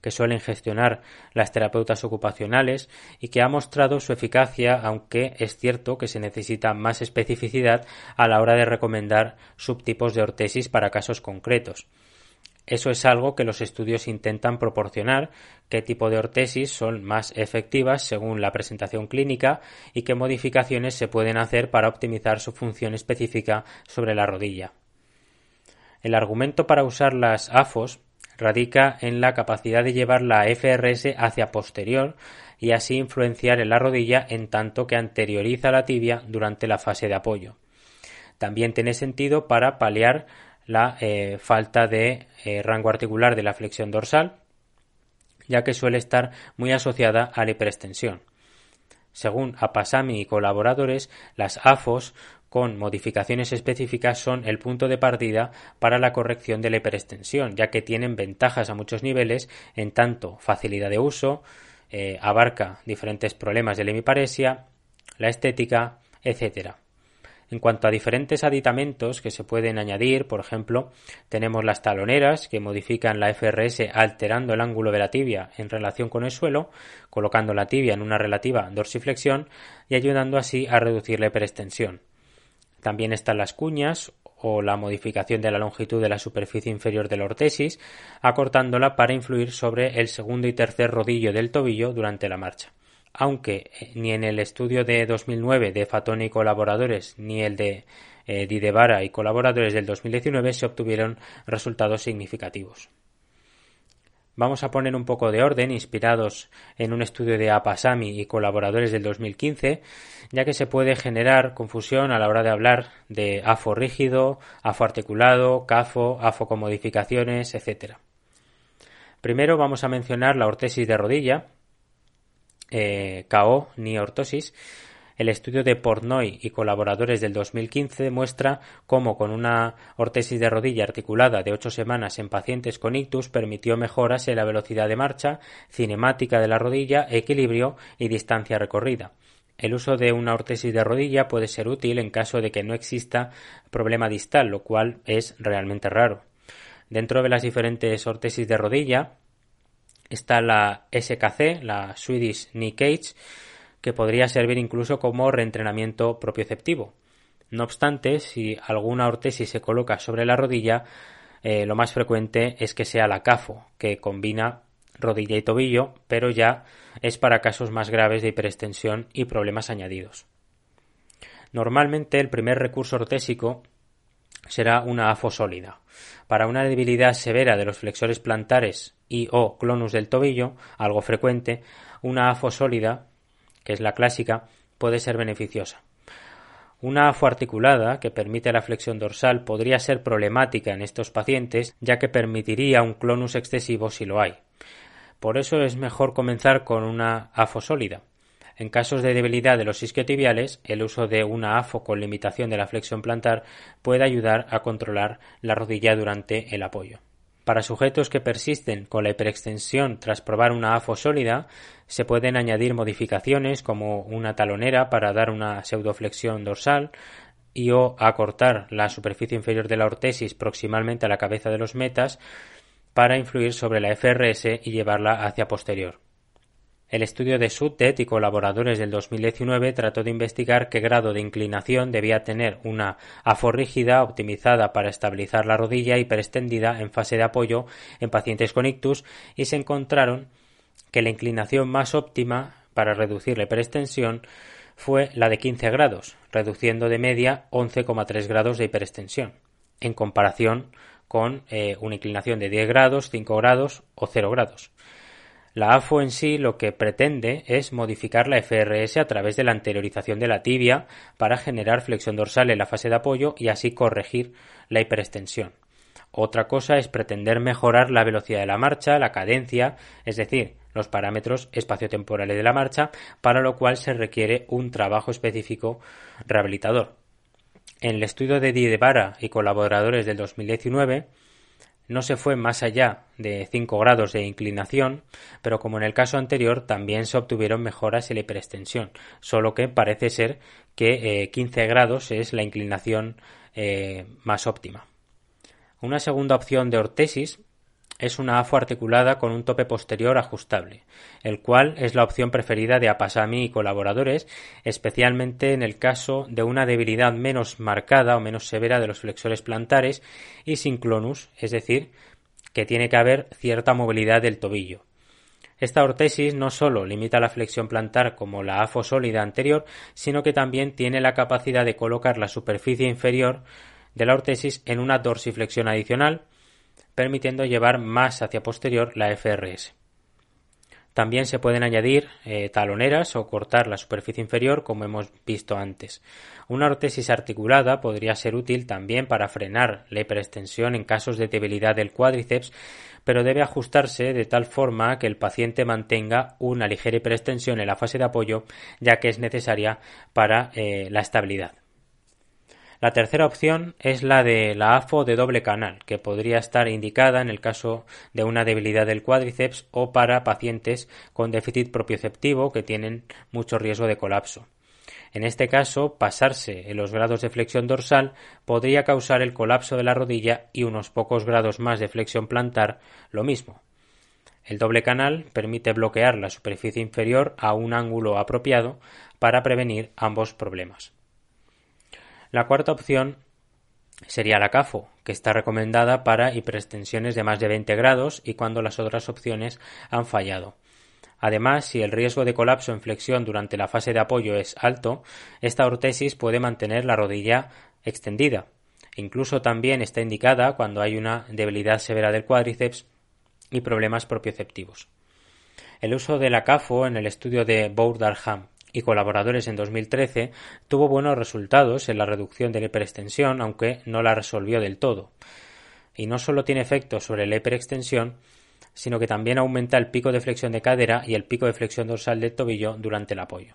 que suelen gestionar las terapeutas ocupacionales y que ha mostrado su eficacia, aunque es cierto que se necesita más especificidad a la hora de recomendar subtipos de ortesis para casos concretos. Eso es algo que los estudios intentan proporcionar, qué tipo de ortesis son más efectivas según la presentación clínica y qué modificaciones se pueden hacer para optimizar su función específica sobre la rodilla. El argumento para usar las AFOS radica en la capacidad de llevar la FRS hacia posterior y así influenciar en la rodilla en tanto que anterioriza la tibia durante la fase de apoyo. También tiene sentido para paliar la eh, falta de eh, rango articular de la flexión dorsal, ya que suele estar muy asociada a la hiperextensión. Según Apasami y colaboradores, las AFOS con modificaciones específicas son el punto de partida para la corrección de la hiperextensión, ya que tienen ventajas a muchos niveles en tanto facilidad de uso, eh, abarca diferentes problemas de la hemiparesia, la estética, etc. En cuanto a diferentes aditamentos que se pueden añadir, por ejemplo, tenemos las taloneras que modifican la FRS alterando el ángulo de la tibia en relación con el suelo, colocando la tibia en una relativa dorsiflexión y ayudando así a reducir la hiperextensión. También están las cuñas o la modificación de la longitud de la superficie inferior de la ortesis, acortándola para influir sobre el segundo y tercer rodillo del tobillo durante la marcha. Aunque eh, ni en el estudio de 2009 de Fatoni y colaboradores ni el de eh, Didevara y colaboradores del 2019 se obtuvieron resultados significativos. Vamos a poner un poco de orden inspirados en un estudio de Apasami y colaboradores del 2015, ya que se puede generar confusión a la hora de hablar de AFO rígido, AFO articulado, CAFO, AFO con modificaciones, etc. Primero vamos a mencionar la ortesis de rodilla, eh, KO ni ortosis, el estudio de Portnoy y colaboradores del 2015 muestra cómo con una ortesis de rodilla articulada de 8 semanas en pacientes con ictus permitió mejoras en la velocidad de marcha, cinemática de la rodilla, equilibrio y distancia recorrida. El uso de una ortesis de rodilla puede ser útil en caso de que no exista problema distal, lo cual es realmente raro. Dentro de las diferentes ortesis de rodilla está la SKC, la Swedish Knee Cage, que podría servir incluso como reentrenamiento propioceptivo. No obstante, si alguna ortesis se coloca sobre la rodilla, eh, lo más frecuente es que sea la CAFO, que combina rodilla y tobillo, pero ya es para casos más graves de hiperextensión y problemas añadidos. Normalmente el primer recurso ortésico será una AFO sólida. Para una debilidad severa de los flexores plantares y o clonus del tobillo, algo frecuente, una AFO sólida que es la clásica, puede ser beneficiosa. Una AFO articulada que permite la flexión dorsal podría ser problemática en estos pacientes, ya que permitiría un clonus excesivo si lo hay. Por eso es mejor comenzar con una AFO sólida. En casos de debilidad de los isquiotibiales, el uso de una AFO con limitación de la flexión plantar puede ayudar a controlar la rodilla durante el apoyo. Para sujetos que persisten con la hiperextensión tras probar una AFO sólida, se pueden añadir modificaciones como una talonera para dar una pseudoflexión dorsal y o acortar la superficie inferior de la ortesis proximalmente a la cabeza de los metas para influir sobre la FRS y llevarla hacia posterior. El estudio de Suddet y colaboradores del 2019 trató de investigar qué grado de inclinación debía tener una aforrígida optimizada para estabilizar la rodilla hiperextendida en fase de apoyo en pacientes con ictus y se encontraron que la inclinación más óptima para reducir la hiperextensión fue la de 15 grados, reduciendo de media 11,3 grados de hiperextensión, en comparación con eh, una inclinación de 10 grados, 5 grados o 0 grados. La AFO en sí lo que pretende es modificar la FRS a través de la anteriorización de la tibia para generar flexión dorsal en la fase de apoyo y así corregir la hiperextensión. Otra cosa es pretender mejorar la velocidad de la marcha, la cadencia, es decir, los parámetros espaciotemporales de la marcha, para lo cual se requiere un trabajo específico rehabilitador. En el estudio de Diedevara y colaboradores del 2019 no se fue más allá de 5 grados de inclinación, pero como en el caso anterior también se obtuvieron mejoras en la hiperextensión, solo que parece ser que 15 eh, grados es la inclinación eh, más óptima. Una segunda opción de ortesis es una AFO articulada con un tope posterior ajustable, el cual es la opción preferida de Apasami y colaboradores, especialmente en el caso de una debilidad menos marcada o menos severa de los flexores plantares y sin clonus, es decir, que tiene que haber cierta movilidad del tobillo. Esta ortesis no solo limita la flexión plantar como la AFO sólida anterior, sino que también tiene la capacidad de colocar la superficie inferior de la ortesis en una dorsiflexión adicional, permitiendo llevar más hacia posterior la FRS. También se pueden añadir eh, taloneras o cortar la superficie inferior como hemos visto antes. Una ortesis articulada podría ser útil también para frenar la hiperextensión en casos de debilidad del cuádriceps, pero debe ajustarse de tal forma que el paciente mantenga una ligera hiperextensión en la fase de apoyo, ya que es necesaria para eh, la estabilidad. La tercera opción es la de la AFO de doble canal, que podría estar indicada en el caso de una debilidad del cuádriceps o para pacientes con déficit propioceptivo que tienen mucho riesgo de colapso. En este caso, pasarse en los grados de flexión dorsal podría causar el colapso de la rodilla y unos pocos grados más de flexión plantar lo mismo. El doble canal permite bloquear la superficie inferior a un ángulo apropiado para prevenir ambos problemas. La cuarta opción sería la CAFO, que está recomendada para hiperextensiones de más de 20 grados y cuando las otras opciones han fallado. Además, si el riesgo de colapso en flexión durante la fase de apoyo es alto, esta ortesis puede mantener la rodilla extendida. Incluso también está indicada cuando hay una debilidad severa del cuádriceps y problemas propioceptivos. El uso de la CAFO en el estudio de Bourdarham y colaboradores en 2013 tuvo buenos resultados en la reducción de la hiperextensión, aunque no la resolvió del todo. Y no solo tiene efectos sobre la hiperextensión, sino que también aumenta el pico de flexión de cadera y el pico de flexión dorsal del tobillo durante el apoyo.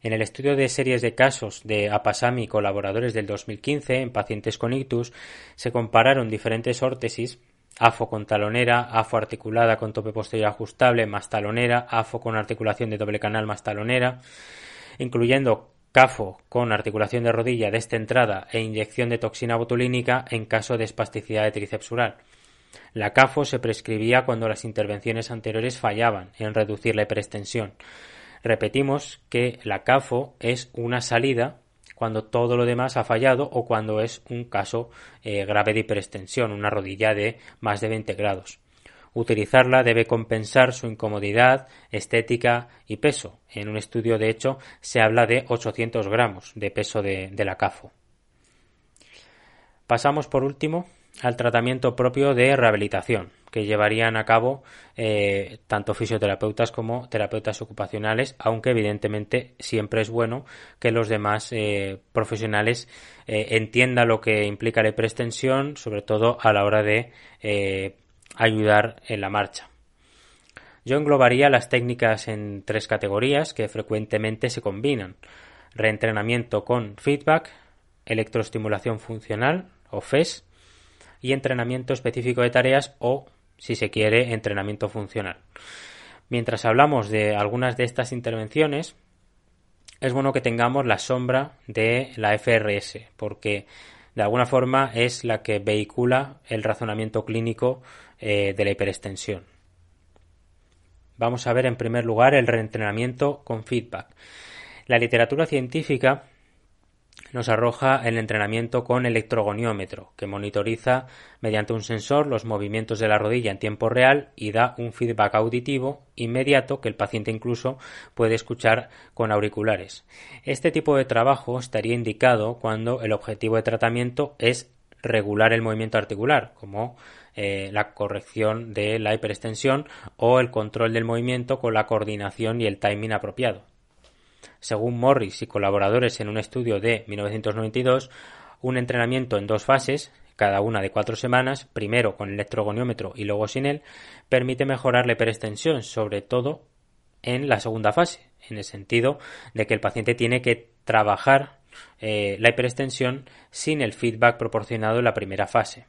En el estudio de series de casos de Apasami y colaboradores del 2015 en pacientes con ictus se compararon diferentes órtesis AFO con talonera, AFO articulada con tope posterior ajustable más talonera, AFO con articulación de doble canal más talonera, incluyendo CAFO con articulación de rodilla descentrada e inyección de toxina botulínica en caso de espasticidad de tríceps La CAFO se prescribía cuando las intervenciones anteriores fallaban en reducir la hiperextensión. Repetimos que la CAFO es una salida cuando todo lo demás ha fallado o cuando es un caso eh, grave de hiperextensión, una rodilla de más de 20 grados. Utilizarla debe compensar su incomodidad, estética y peso. En un estudio, de hecho, se habla de 800 gramos de peso de la CAFO. Pasamos, por último, al tratamiento propio de rehabilitación que llevarían a cabo eh, tanto fisioterapeutas como terapeutas ocupacionales, aunque evidentemente siempre es bueno que los demás eh, profesionales eh, entiendan lo que implica la hiperextensión, sobre todo a la hora de ayudar en la marcha. Yo englobaría las técnicas en tres categorías que frecuentemente se combinan. Reentrenamiento con feedback, electroestimulación funcional o FES y entrenamiento específico de tareas o si se quiere, entrenamiento funcional. Mientras hablamos de algunas de estas intervenciones, es bueno que tengamos la sombra de la FRS, porque de alguna forma es la que vehicula el razonamiento clínico eh, de la hiperextensión. Vamos a ver en primer lugar el reentrenamiento con feedback. La literatura científica nos arroja el entrenamiento con electrogoniómetro, que monitoriza mediante un sensor los movimientos de la rodilla en tiempo real y da un feedback auditivo inmediato que el paciente incluso puede escuchar con auriculares. Este tipo de trabajo estaría indicado cuando el objetivo de tratamiento es regular el movimiento articular, como eh, la corrección de la hiperextensión o el control del movimiento con la coordinación y el timing apropiado. Según Morris y colaboradores en un estudio de 1992, un entrenamiento en dos fases, cada una de cuatro semanas, primero con electrogoniómetro y luego sin él, permite mejorar la hiperextensión, sobre todo en la segunda fase, en el sentido de que el paciente tiene que trabajar eh, la hiperextensión sin el feedback proporcionado en la primera fase.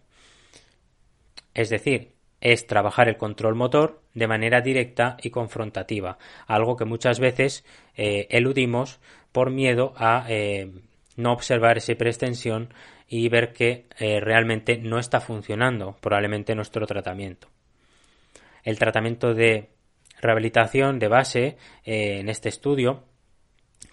Es decir, es trabajar el control motor de manera directa y confrontativa, algo que muchas veces eh, eludimos por miedo a eh, no observar esa hiperextensión y ver que eh, realmente no está funcionando probablemente nuestro tratamiento. El tratamiento de rehabilitación de base en este estudio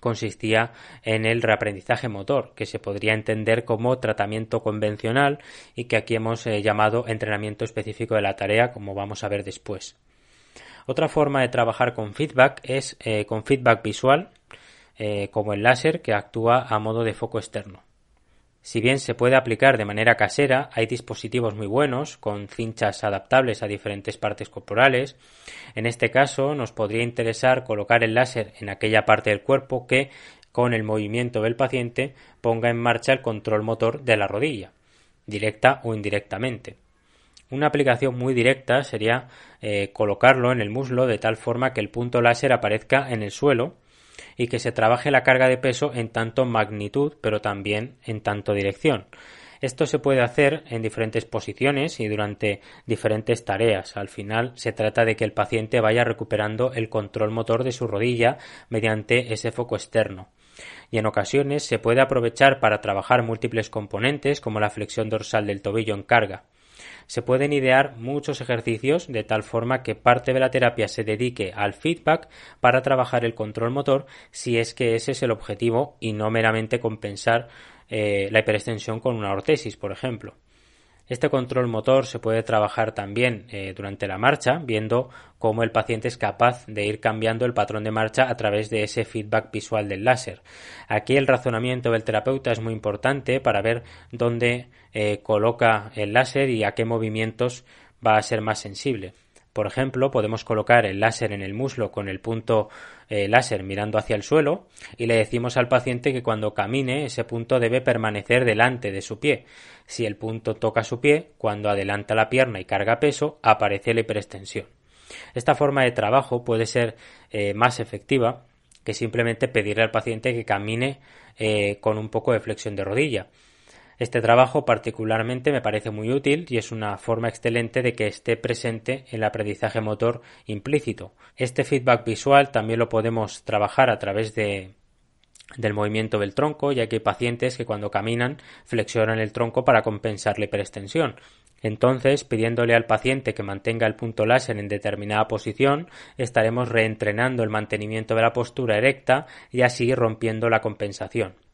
consistía en el reaprendizaje motor, que se podría entender como tratamiento convencional y que aquí hemos llamado entrenamiento específico de la tarea, como vamos a ver después. Otra forma de trabajar con feedback es eh, con feedback visual, eh, como el láser que actúa a modo de foco externo. Si bien se puede aplicar de manera casera, hay dispositivos muy buenos con cinchas adaptables a diferentes partes corporales. En este caso, nos podría interesar colocar el láser en aquella parte del cuerpo que, con el movimiento del paciente, ponga en marcha el control motor de la rodilla, directa o indirectamente. Una aplicación muy directa sería eh, colocarlo en el muslo de tal forma que el punto láser aparezca en el suelo y que se trabaje la carga de peso en tanto magnitud, pero también en tanto dirección. Esto se puede hacer en diferentes posiciones y durante diferentes tareas. Al final se trata de que el paciente vaya recuperando el control motor de su rodilla mediante ese foco externo. Y en ocasiones se puede aprovechar para trabajar múltiples componentes como la flexión dorsal del tobillo en carga se pueden idear muchos ejercicios de tal forma que parte de la terapia se dedique al feedback para trabajar el control motor si es que ese es el objetivo y no meramente compensar eh, la hiperextensión con una ortesis, por ejemplo. Este control motor se puede trabajar también eh, durante la marcha, viendo cómo el paciente es capaz de ir cambiando el patrón de marcha a través de ese feedback visual del láser. Aquí el razonamiento del terapeuta es muy importante para ver dónde eh, coloca el láser y a qué movimientos va a ser más sensible. Por ejemplo, podemos colocar el láser en el muslo con el punto eh, láser mirando hacia el suelo y le decimos al paciente que cuando camine ese punto debe permanecer delante de su pie. Si el punto toca su pie, cuando adelanta la pierna y carga peso, aparece la hiperextensión. Esta forma de trabajo puede ser eh, más efectiva que simplemente pedirle al paciente que camine eh, con un poco de flexión de rodilla. Este trabajo particularmente me parece muy útil y es una forma excelente de que esté presente el aprendizaje motor implícito. Este feedback visual también lo podemos trabajar a través de del movimiento del tronco, ya que hay pacientes que cuando caminan flexionan el tronco para compensar la hiperextensión. Entonces, pidiéndole al paciente que mantenga el punto láser en determinada posición, estaremos reentrenando el mantenimiento de la postura erecta y así rompiendo la compensación.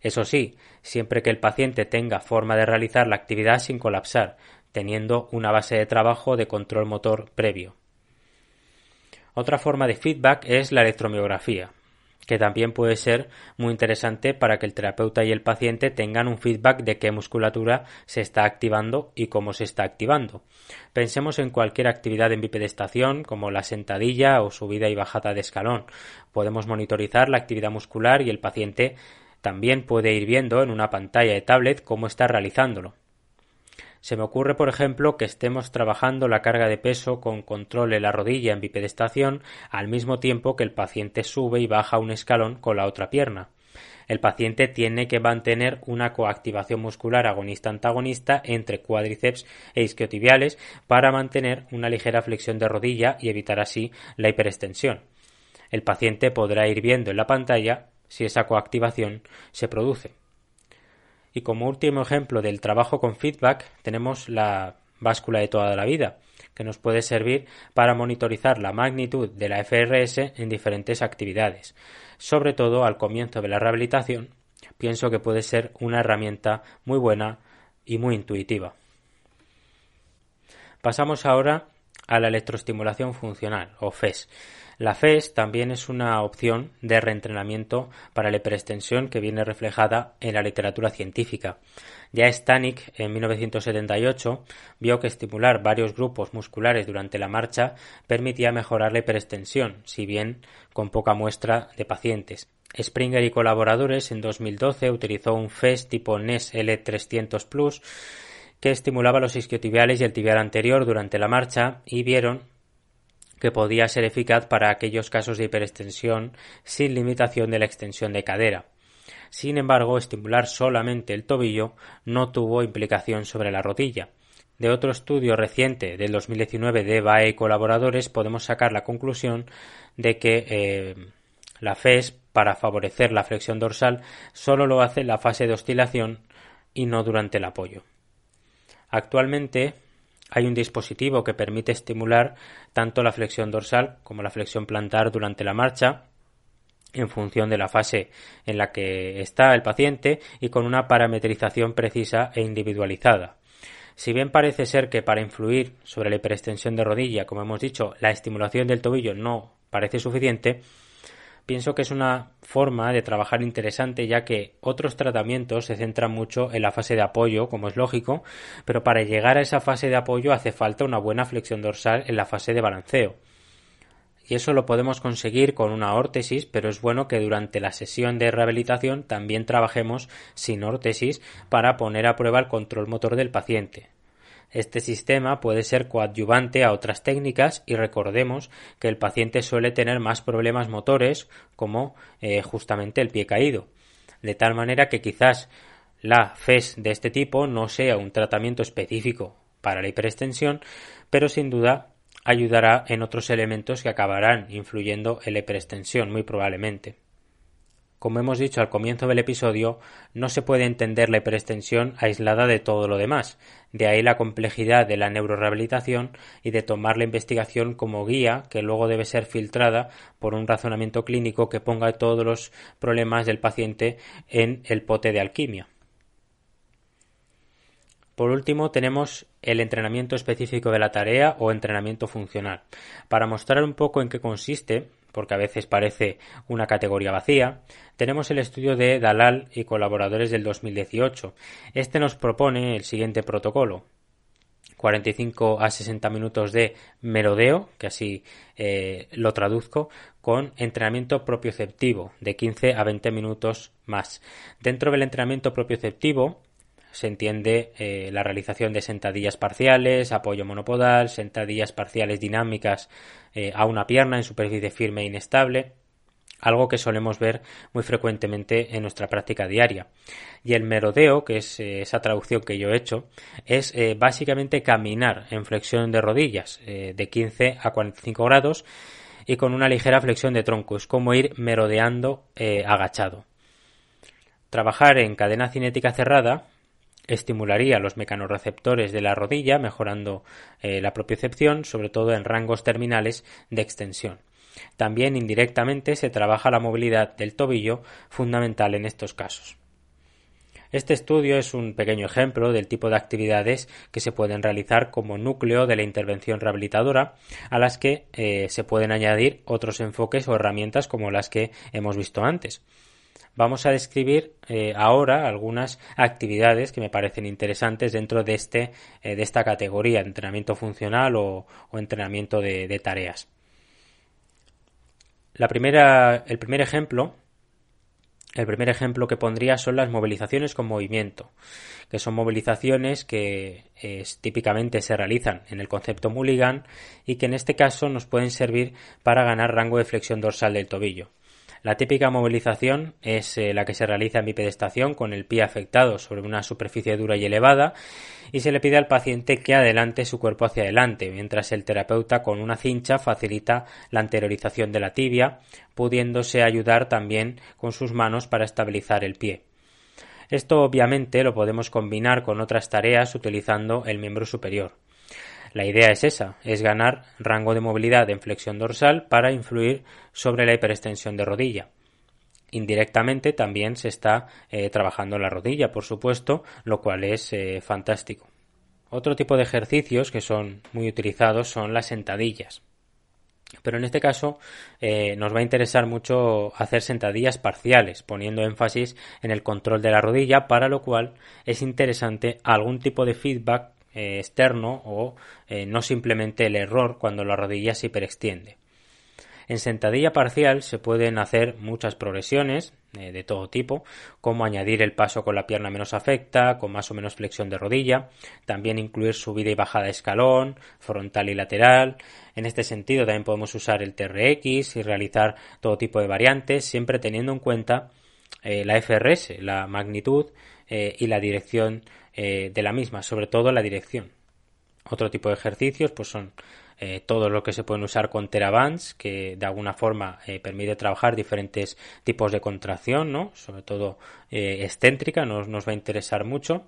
Eso sí, siempre que el paciente tenga forma de realizar la actividad sin colapsar, teniendo una base de trabajo de control motor previo. Otra forma de feedback es la electromiografía, que también puede ser muy interesante para que el terapeuta y el paciente tengan un feedback de qué musculatura se está activando y cómo se está activando. Pensemos en cualquier actividad en bipedestación, como la sentadilla o subida y bajada de escalón. Podemos monitorizar la actividad muscular y el paciente también puede ir viendo en una pantalla de tablet cómo está realizándolo. Se me ocurre, por ejemplo, que estemos trabajando la carga de peso con control de la rodilla en bipedestación al mismo tiempo que el paciente sube y baja un escalón con la otra pierna. El paciente tiene que mantener una coactivación muscular agonista-antagonista entre cuádriceps e isquiotibiales para mantener una ligera flexión de rodilla y evitar así la hiperextensión. El paciente podrá ir viendo en la pantalla si esa coactivación se produce. Y como último ejemplo del trabajo con feedback tenemos la báscula de toda la vida, que nos puede servir para monitorizar la magnitud de la FRS en diferentes actividades. Sobre todo al comienzo de la rehabilitación, pienso que puede ser una herramienta muy buena y muy intuitiva. Pasamos ahora a la electroestimulación funcional, o FES, la FES también es una opción de reentrenamiento para la hiperextensión que viene reflejada en la literatura científica. Ya Stanik, en 1978, vio que estimular varios grupos musculares durante la marcha permitía mejorar la hiperextensión, si bien con poca muestra de pacientes. Springer y colaboradores en 2012 utilizó un FES tipo NES L300 Plus que estimulaba los isquiotibiales y el tibial anterior durante la marcha y vieron que podía ser eficaz para aquellos casos de hiperextensión sin limitación de la extensión de cadera. Sin embargo, estimular solamente el tobillo no tuvo implicación sobre la rodilla. De otro estudio reciente del 2019 de BAE y colaboradores podemos sacar la conclusión de que eh, la FES, para favorecer la flexión dorsal, solo lo hace en la fase de oscilación y no durante el apoyo. Actualmente, hay un dispositivo que permite estimular tanto la flexión dorsal como la flexión plantar durante la marcha en función de la fase en la que está el paciente y con una parametrización precisa e individualizada. Si bien parece ser que para influir sobre la hiperextensión de rodilla, como hemos dicho, la estimulación del tobillo no parece suficiente, pienso que es una forma de trabajar interesante ya que otros tratamientos se centran mucho en la fase de apoyo, como es lógico, pero para llegar a esa fase de apoyo hace falta una buena flexión dorsal en la fase de balanceo. Y eso lo podemos conseguir con una órtesis, pero es bueno que durante la sesión de rehabilitación también trabajemos sin órtesis para poner a prueba el control motor del paciente. Este sistema puede ser coadyuvante a otras técnicas y recordemos que el paciente suele tener más problemas motores como eh, justamente el pie caído. De tal manera que quizás la FES de este tipo no sea un tratamiento específico para la hiperextensión, pero sin duda ayudará en otros elementos que acabarán influyendo en la hiperextensión muy probablemente. Como hemos dicho al comienzo del episodio, no se puede entender la hiperextensión aislada de todo lo demás, de ahí la complejidad de la neurorehabilitación y de tomar la investigación como guía que luego debe ser filtrada por un razonamiento clínico que ponga todos los problemas del paciente en el pote de alquimia. Por último, tenemos el entrenamiento específico de la tarea o entrenamiento funcional. Para mostrar un poco en qué consiste, porque a veces parece una categoría vacía, tenemos el estudio de Dalal y colaboradores del 2018. Este nos propone el siguiente protocolo. 45 a 60 minutos de merodeo, que así eh, lo traduzco, con entrenamiento propioceptivo de 15 a 20 minutos más. Dentro del entrenamiento propioceptivo se entiende eh, la realización de sentadillas parciales, apoyo monopodal, sentadillas parciales dinámicas eh, a una pierna en superficie firme e inestable, algo que solemos ver muy frecuentemente en nuestra práctica diaria. Y el merodeo, que es eh, esa traducción que yo he hecho, es básicamente caminar en flexión de rodillas de 15 a 45 grados y con una ligera flexión de tronco. Es como ir merodeando agachado. Trabajar en cadena cinética cerrada estimularía los mecanorreceptores de la rodilla, mejorando eh, la propiocepción, sobre todo en rangos terminales de extensión. También indirectamente se trabaja la movilidad del tobillo, fundamental en estos casos. Este estudio es un pequeño ejemplo del tipo de actividades que se pueden realizar como núcleo de la intervención rehabilitadora, a las que eh, se pueden añadir otros enfoques o herramientas como las que hemos visto antes. Vamos a describir eh, ahora algunas actividades que me parecen interesantes dentro de, este, eh, de esta categoría, entrenamiento funcional o, entrenamiento de, tareas. La primera, el primer ejemplo el primer ejemplo que pondría son las movilizaciones con movimiento, que son movilizaciones que típicamente se realizan en el concepto Mulligan y que en este caso nos pueden servir para ganar rango de flexión dorsal del tobillo. La típica movilización es eh, la que se realiza en bipedestación con el pie afectado sobre una superficie dura y elevada y se le pide al paciente que adelante su cuerpo hacia adelante, mientras el terapeuta con una cincha facilita la anteriorización de la tibia, pudiéndose ayudar también con sus manos para estabilizar el pie. Esto obviamente lo podemos combinar con otras tareas utilizando el miembro superior. La idea es esa, es ganar rango de movilidad en flexión dorsal para influir sobre la hiperextensión de rodilla. Indirectamente también se está eh, trabajando la rodilla, por supuesto, lo cual es eh, fantástico. Otro tipo de ejercicios que son muy utilizados son las sentadillas. Pero en este caso eh, nos va a interesar mucho hacer sentadillas parciales, poniendo énfasis en el control de la rodilla, para lo cual es interesante algún tipo de feedback eh, externo o eh, no simplemente el error cuando la rodilla se hiperextiende. En sentadilla parcial se pueden hacer muchas progresiones eh, de todo tipo, como añadir el paso con la pierna menos afecta, con más o menos flexión de rodilla, también incluir subida y bajada de escalón, frontal y lateral. En este sentido también podemos usar el TRX y realizar todo tipo de variantes, siempre teniendo en cuenta la FRS, la magnitud y la dirección eh, de la misma, sobre todo la dirección. Otro tipo de ejercicios pues son eh, todo lo que se pueden usar con Terabands, que de alguna forma eh, permite trabajar diferentes tipos de contracción, ¿no? sobre todo excéntrica, nos, nos va a interesar mucho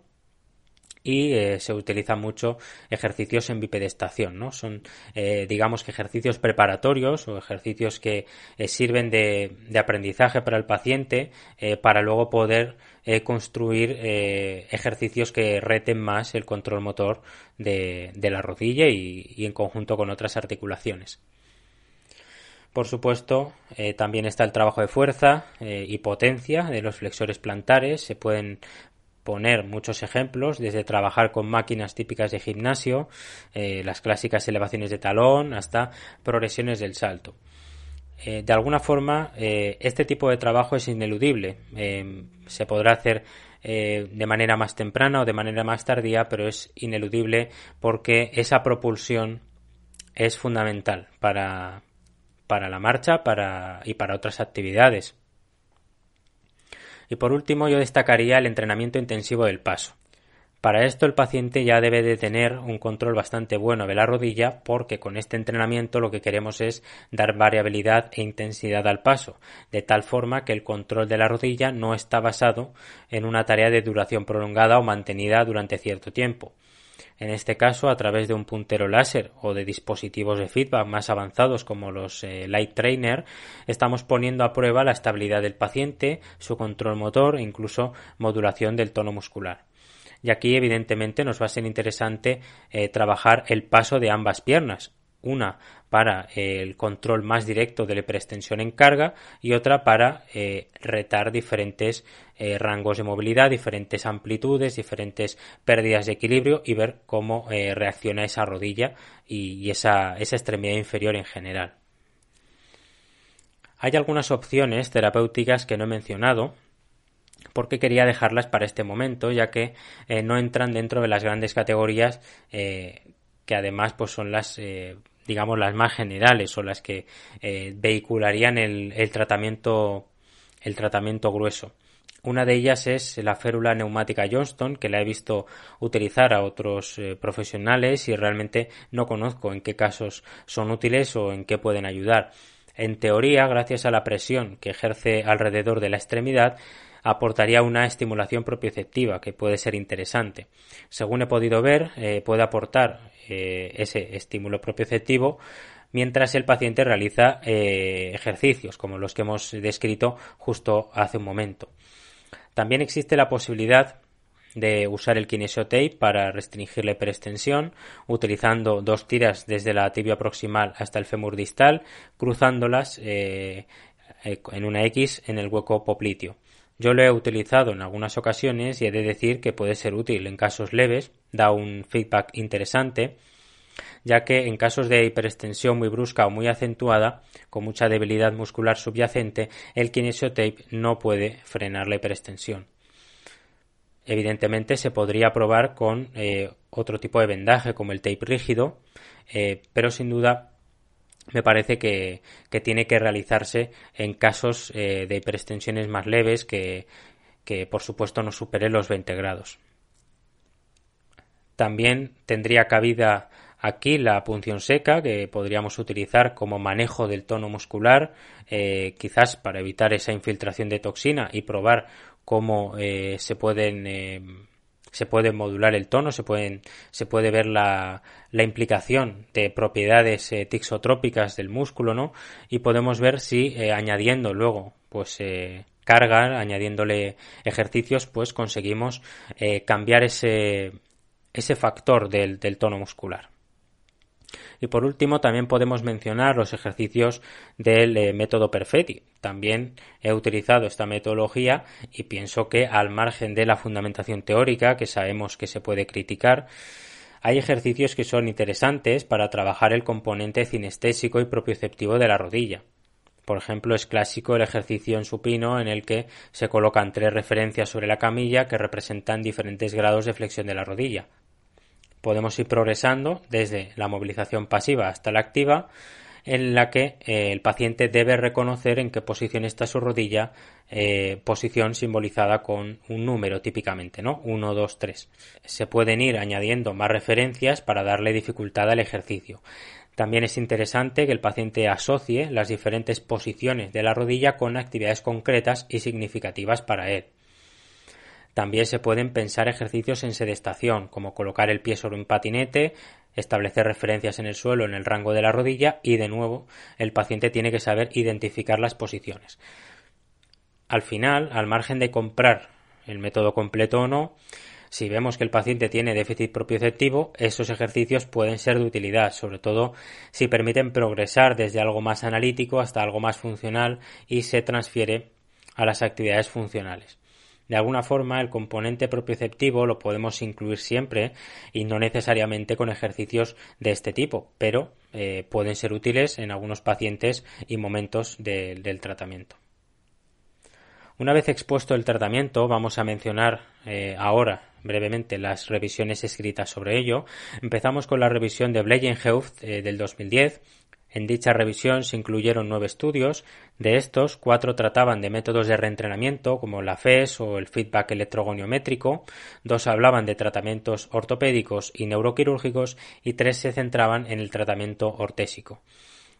y eh, se utilizan mucho ejercicios en bipedestación, ¿no? Son, eh, digamos que ejercicios preparatorios o ejercicios que eh, sirven de, aprendizaje para el paciente para luego poder construir ejercicios que reten más el control motor de, la rodilla y, en conjunto con otras articulaciones. Por supuesto, también está el trabajo de fuerza y potencia de los flexores plantares. Se pueden poner muchos ejemplos, desde trabajar con máquinas típicas de gimnasio, eh, las clásicas elevaciones de talón, hasta progresiones del salto. Eh, de alguna forma, eh, este tipo de trabajo es ineludible. se podrá hacer de manera más temprana o de manera más tardía, pero es ineludible porque esa propulsión es fundamental para, para la marcha para, y para otras actividades. Y por último, yo destacaría el entrenamiento intensivo del paso. Para esto el paciente ya debe de tener un control bastante bueno de la rodilla porque con este entrenamiento lo que queremos es dar variabilidad e intensidad al paso, de tal forma que el control de la rodilla no está basado en una tarea de duración prolongada o mantenida durante cierto tiempo, en este caso a través de un puntero láser o de dispositivos de feedback más avanzados como los eh, Light Trainer, estamos poniendo a prueba la estabilidad del paciente, su control motor e incluso modulación del tono muscular. Y aquí evidentemente nos va a ser interesante eh, trabajar el paso de ambas piernas una para el control más directo de la hiperextensión en carga y otra para eh, retar diferentes eh, rangos de movilidad, diferentes amplitudes, diferentes pérdidas de equilibrio y ver cómo eh, reacciona esa rodilla y, esa, esa extremidad inferior en general. Hay algunas opciones terapéuticas que no he mencionado, porque quería dejarlas para este momento, ya que no entran dentro de las grandes categorías que además pues son las eh, digamos las más generales o las que eh, vehicularían el, el, tratamiento el tratamiento grueso una de ellas es la férula neumática Johnston, que la he visto utilizar a otros eh, profesionales y realmente no conozco en qué casos son útiles o en qué pueden ayudar. En teoría, gracias a la presión que ejerce alrededor de la extremidad, aportaría una estimulación propioceptiva que puede ser interesante. Según he podido ver, puede aportar eh, ese estímulo propioceptivo mientras el paciente realiza eh, ejercicios como los que hemos descrito justo hace un momento. También existe la posibilidad de usar el kinesiotape para restringir la hiperextensión, utilizando dos tiras desde la tibia proximal hasta el fémur distal, cruzándolas eh, en una X en el hueco popliteo. Yo lo he utilizado en algunas ocasiones y he de decir que puede ser útil en casos leves, da un feedback interesante, ya que en casos de hiperextensión muy brusca o muy acentuada, con mucha debilidad muscular subyacente, el kinesiotape no puede frenar la hiperextensión. Evidentemente se podría probar con eh, otro tipo de vendaje como el tape rígido, eh, pero sin duda me parece que, tiene que realizarse en casos eh, de hiperextensiones más leves que, que por supuesto no supere los 20 grados. También tendría cabida aquí la punción seca que podríamos utilizar como manejo del tono muscular, eh, quizás para evitar esa infiltración de toxina y probar cómo eh, se pueden se puede modular el tono, se, pueden, se puede ver la, la implicación de propiedades eh, tixotrópicas del músculo, ¿no? Y podemos ver si eh, añadiendo luego, pues, eh, carga, añadiéndole ejercicios, pues conseguimos cambiar ese, ese factor del, del tono muscular. Y por último, también podemos mencionar los ejercicios del eh, método Perfetti. También he utilizado esta metodología y pienso que al margen de la fundamentación teórica, que sabemos que se puede criticar, hay ejercicios que son interesantes para trabajar el componente cinestésico y propioceptivo de la rodilla. Por ejemplo, es clásico el ejercicio en supino en el que se colocan tres referencias sobre la camilla que representan diferentes grados de flexión de la rodilla podemos ir progresando desde la movilización pasiva hasta la activa, en la que eh, el paciente debe reconocer en qué posición está su rodilla, eh, posición simbolizada con un número típicamente, ¿no? 1, 2, 3. Se pueden ir añadiendo más referencias para darle dificultad al ejercicio. También es interesante que el paciente asocie las diferentes posiciones de la rodilla con actividades concretas y significativas para él. También se pueden pensar ejercicios en sedestación, como colocar el pie sobre un patinete, establecer referencias en el suelo en el rango de la rodilla y de nuevo el paciente tiene que saber identificar las posiciones. Al final, al margen de comprar el método completo o no, si vemos que el paciente tiene déficit propioceptivo, esos ejercicios pueden ser de utilidad, sobre todo si permiten progresar desde algo más analítico hasta algo más funcional y se transfiere a las actividades funcionales. De alguna forma, el componente propioceptivo lo podemos incluir siempre y no necesariamente con ejercicios de este tipo, pero eh, pueden ser útiles en algunos pacientes y momentos del tratamiento. Una vez expuesto el tratamiento, vamos a mencionar eh, ahora brevemente las revisiones escritas sobre ello. Empezamos con la revisión de Bleyenheuft eh, del 2010 en dicha revisión se incluyeron nueve estudios, de estos cuatro trataban de métodos de reentrenamiento como la FES o el feedback electrogoniométrico, dos hablaban de tratamientos ortopédicos y neuroquirúrgicos. Y tres se centraban en el tratamiento ortésico.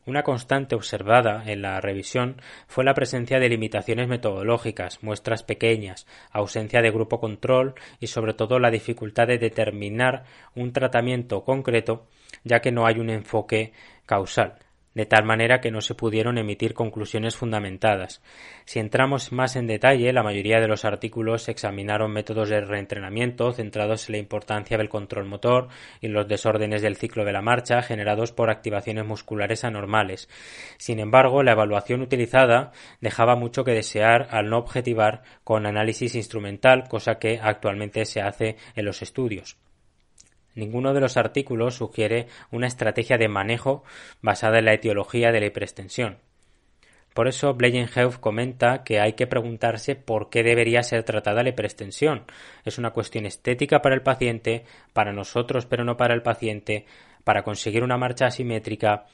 Una constante observada en la revisión fue la presencia de limitaciones metodológicas, muestras pequeñas, ausencia de grupo control y sobre todo la dificultad de determinar un tratamiento concreto ya que no hay un enfoque causal. De tal manera que no se pudieron emitir conclusiones fundamentadas. Si entramos más en detalle, la mayoría de los artículos examinaron métodos de reentrenamiento centrados en la importancia del control motor y los desórdenes del ciclo de la marcha generados por activaciones musculares anormales. Sin embargo, la evaluación utilizada dejaba mucho que desear al no objetivar con análisis instrumental, cosa que actualmente se hace en los estudios. Ninguno de los artículos sugiere una estrategia de manejo basada en la etiología de la hiperextensión. Por eso, Bleyenheuf comenta que hay que preguntarse por qué debería ser tratada la hiperextensión. Es una cuestión estética para el paciente, para nosotros pero no para el paciente, para conseguir una marcha asimétrica,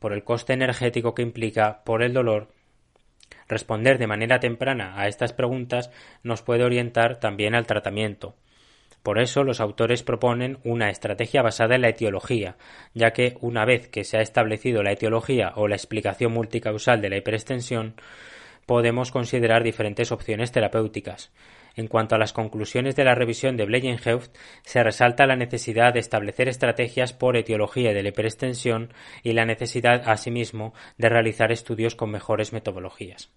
por el coste energético que implica, por el dolor. Responder de manera temprana a estas preguntas nos puede orientar también al tratamiento. Por eso los autores proponen una estrategia basada en la etiología, ya que una vez que se ha establecido la etiología o la explicación multicausal de la hiperextensión, podemos considerar diferentes opciones terapéuticas. En cuanto a las conclusiones de la revisión de Bleyenheuft, se resalta la necesidad de establecer estrategias por etiología de la hiperextensión y la necesidad, asimismo, de realizar estudios con mejores metodologías.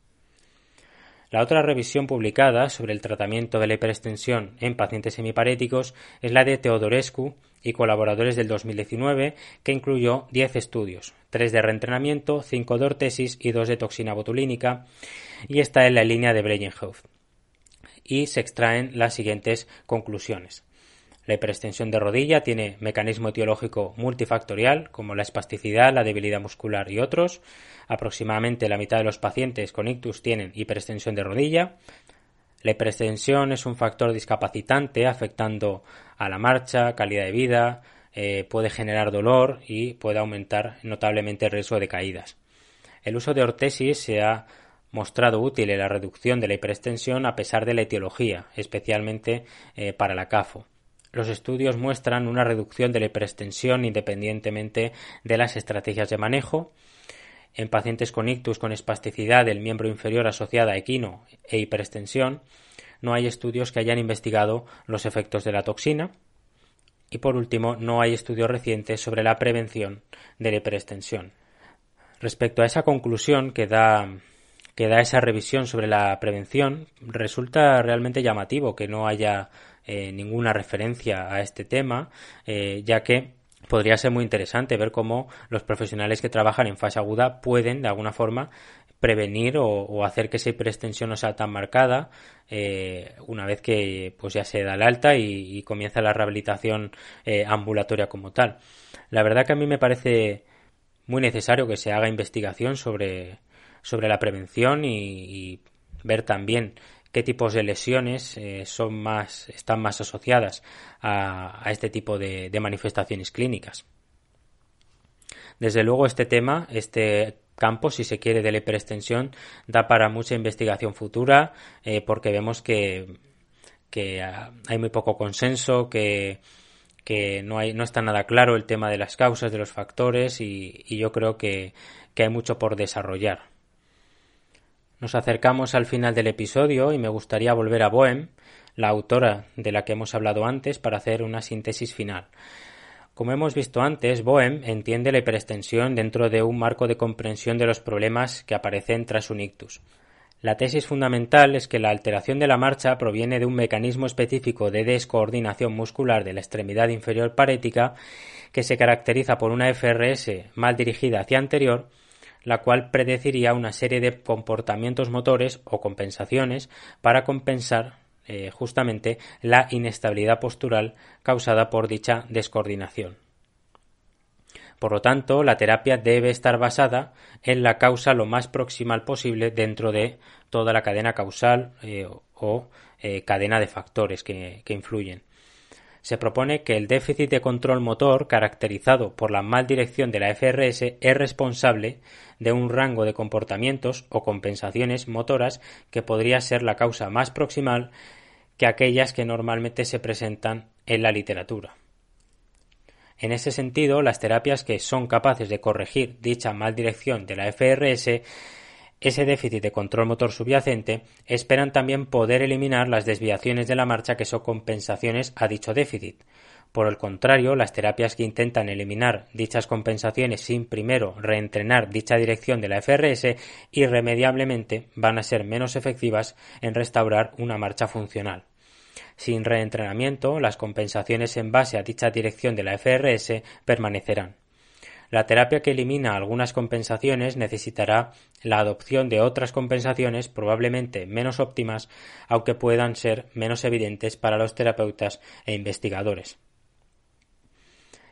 La otra revisión publicada sobre el tratamiento de la hiperextensión en pacientes semiparéticos es la de Teodorescu y colaboradores del 2019, que incluyó 10 estudios, 3 de reentrenamiento, 5 de ortesis y 2 de toxina botulínica, y está en la línea de Breyenhoff. Y se extraen las siguientes conclusiones. La hiperextensión de rodilla tiene mecanismo etiológico multifactorial, como la espasticidad, la debilidad muscular y otros. Aproximadamente la mitad de los pacientes con ictus tienen hiperextensión de rodilla. La hiperextensión es un factor discapacitante afectando a la marcha, calidad de vida, eh, puede generar dolor y puede aumentar notablemente el riesgo de caídas. El uso de ortesis se ha mostrado útil en la reducción de la hiperextensión a pesar de la etiología, especialmente eh, para la CAFO. Los estudios muestran una reducción de la hiperextensión independientemente de las estrategias de manejo. En pacientes con ictus con espasticidad del miembro inferior asociada a equino e hiperextensión, no hay estudios que hayan investigado los efectos de la toxina. Y por último, no hay estudios recientes sobre la prevención de la hiperextensión. Respecto a esa conclusión que da, que da esa revisión sobre la prevención, resulta realmente llamativo que no haya eh, ninguna referencia a este tema, eh, ya que podría ser muy interesante ver cómo los profesionales que trabajan en fase aguda pueden, de alguna forma, prevenir o, hacer que esa hiperextensión no sea tan marcada eh, una vez que pues ya se da el alta y, comienza la rehabilitación ambulatoria como tal. La verdad que a mí me parece muy necesario que se haga investigación sobre, sobre la prevención y, y ver también qué tipos de lesiones eh, son más, están más asociadas a, este tipo de, manifestaciones clínicas. Desde luego este tema, este campo, si se quiere, de la hiperextensión, da para mucha investigación futura eh, porque vemos que, hay muy poco consenso, que, no está nada claro el tema de las causas, de los factores y, yo creo que hay mucho por desarrollar. Nos acercamos al final del episodio y me gustaría volver a Bohem, la autora de la que hemos hablado antes, para hacer una síntesis final. Como hemos visto antes, Bohem entiende la hiperextensión dentro de un marco de comprensión de los problemas que aparecen tras un ictus. La tesis fundamental es que la alteración de la marcha proviene de un mecanismo específico de descoordinación muscular de la extremidad inferior parética que se caracteriza por una FRS mal dirigida hacia anterior la cual predeciría una serie de comportamientos motores o compensaciones para compensar eh, justamente la inestabilidad postural causada por dicha descoordinación. Por lo tanto, la terapia debe estar basada en la causa lo más proximal posible dentro de toda la cadena causal eh, o eh, cadena de factores que influyen se propone que el déficit de control motor caracterizado por la mal dirección de la FRS es responsable de un rango de comportamientos o compensaciones motoras que podría ser la causa más proximal que aquellas que normalmente se presentan en la literatura. En ese sentido, las terapias que son capaces de corregir dicha mal dirección de la FRS ese déficit de control motor subyacente, esperan también poder eliminar las desviaciones de la marcha que son compensaciones a dicho déficit. Por el contrario, las terapias que intentan eliminar dichas compensaciones sin primero reentrenar dicha dirección de la FRS irremediablemente van a ser menos efectivas en restaurar una marcha funcional. Sin reentrenamiento, las compensaciones en base a dicha dirección de la FRS permanecerán. La terapia que elimina algunas compensaciones necesitará la adopción de otras compensaciones probablemente menos óptimas, aunque puedan ser menos evidentes para los terapeutas e investigadores.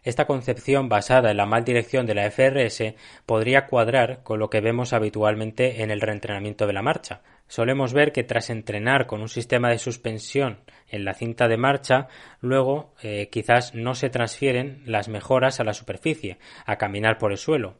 Esta concepción basada en la mal dirección de la FRS podría cuadrar con lo que vemos habitualmente en el reentrenamiento de la marcha. Solemos ver que tras entrenar con un sistema de suspensión en la cinta de marcha, luego eh, quizás no se transfieren las mejoras a la superficie, a caminar por el suelo.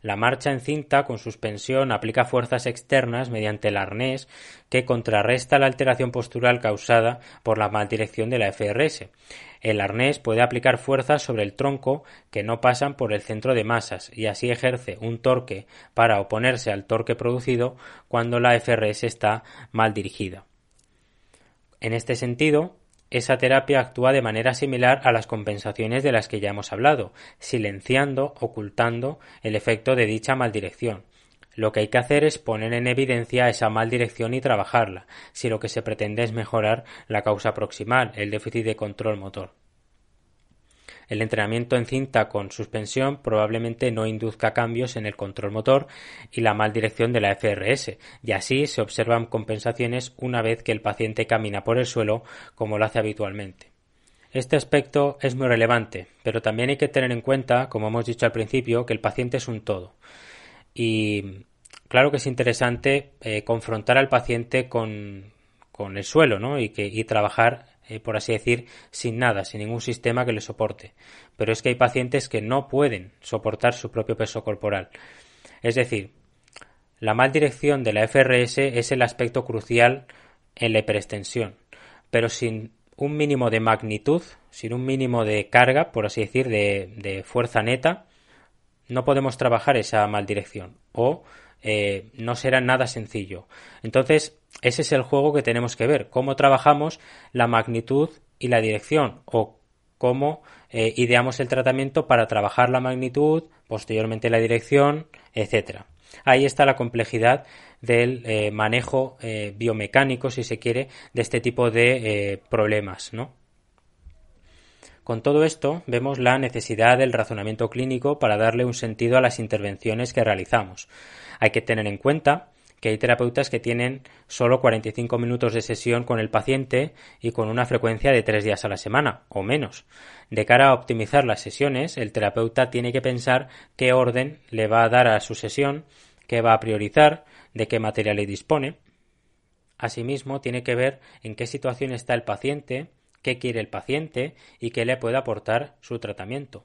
La marcha en cinta con suspensión aplica fuerzas externas mediante el arnés que contrarresta la alteración postural causada por la mal dirección de la FRS. El arnés puede aplicar fuerzas sobre el tronco que no pasan por el centro de masas y así ejerce un torque para oponerse al torque producido cuando la FRS está mal dirigida. En este sentido, esa terapia actúa de manera similar a las compensaciones de las que ya hemos hablado, silenciando, ocultando el efecto de dicha maldirección. Lo que hay que hacer es poner en evidencia esa maldirección y trabajarla, si lo que se pretende es mejorar la causa proximal, el déficit de control motor. El entrenamiento en cinta con suspensión probablemente no induzca cambios en el control motor y la mal dirección de la FRS, y así se observan compensaciones una vez que el paciente camina por el suelo como lo hace habitualmente. Este aspecto es muy relevante, pero también hay que tener en cuenta, como hemos dicho al principio, que el paciente es un todo. Y claro que es interesante eh, confrontar al paciente con, con el suelo ¿no? y, que, y trabajar eh, por así decir, sin nada, sin ningún sistema que le soporte. Pero es que hay pacientes que no pueden soportar su propio peso corporal. Es decir, la mal dirección de la FRS es el aspecto crucial en la hiperextensión, pero sin un mínimo de magnitud, sin un mínimo de carga, por así decir, de, de fuerza neta, no podemos trabajar esa mal dirección o eh, no será nada sencillo. Entonces, ese es el juego que tenemos que ver, cómo trabajamos la magnitud y la dirección o cómo eh, ideamos el tratamiento para trabajar la magnitud, posteriormente la dirección, etcétera. Ahí está la complejidad del eh, manejo biomecánico, si se quiere, de este tipo de problemas, ¿no? Con todo esto, vemos la necesidad del razonamiento clínico para darle un sentido a las intervenciones que realizamos. Hay que tener en cuenta que hay terapeutas que tienen solo 45 minutos de sesión con el paciente y con una frecuencia de tres días a la semana o menos. De cara a optimizar las sesiones, el terapeuta tiene que pensar qué orden le va a dar a su sesión, qué va a priorizar, de qué material dispone. Asimismo, tiene que ver en qué situación está el paciente, qué quiere el paciente y qué le puede aportar su tratamiento.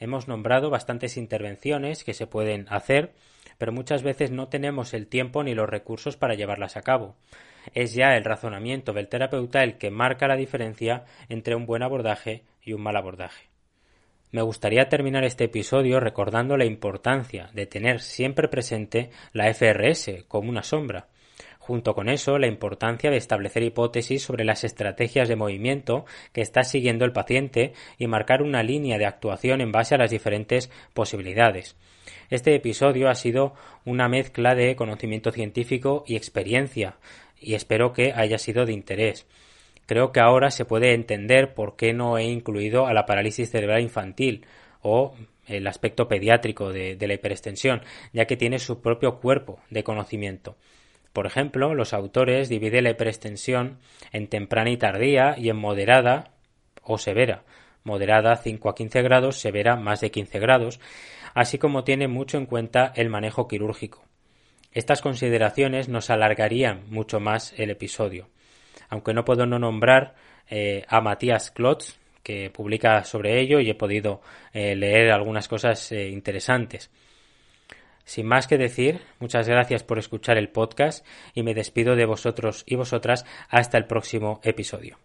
Hemos nombrado bastantes intervenciones que se pueden hacer pero muchas veces no tenemos el tiempo ni los recursos para llevarlas a cabo. Es ya el razonamiento del terapeuta el que marca la diferencia entre un buen abordaje y un mal abordaje. Me gustaría terminar este episodio recordando la importancia de tener siempre presente la FRS como una sombra. Junto con eso, la importancia de establecer hipótesis sobre las estrategias de movimiento que está siguiendo el paciente y marcar una línea de actuación en base a las diferentes posibilidades. Este episodio ha sido una mezcla de conocimiento científico y experiencia, y espero que haya sido de interés. Creo que ahora se puede entender por qué no he incluido a la parálisis cerebral infantil o el aspecto pediátrico de, la hiperextensión, ya que tiene su propio cuerpo de conocimiento. Por ejemplo, los autores dividen la hiperextensión en temprana y tardía y en moderada o severa. Moderada 5 a 15 grados, severa más de 15 grados, así como tiene mucho en cuenta el manejo quirúrgico. Estas consideraciones nos alargarían mucho más el episodio, aunque no puedo no nombrar eh, a Matías Klotz, que publica sobre ello y he podido eh, leer algunas cosas eh, interesantes. Sin más que decir, muchas gracias por escuchar el podcast y me despido de vosotros y vosotras hasta el próximo episodio.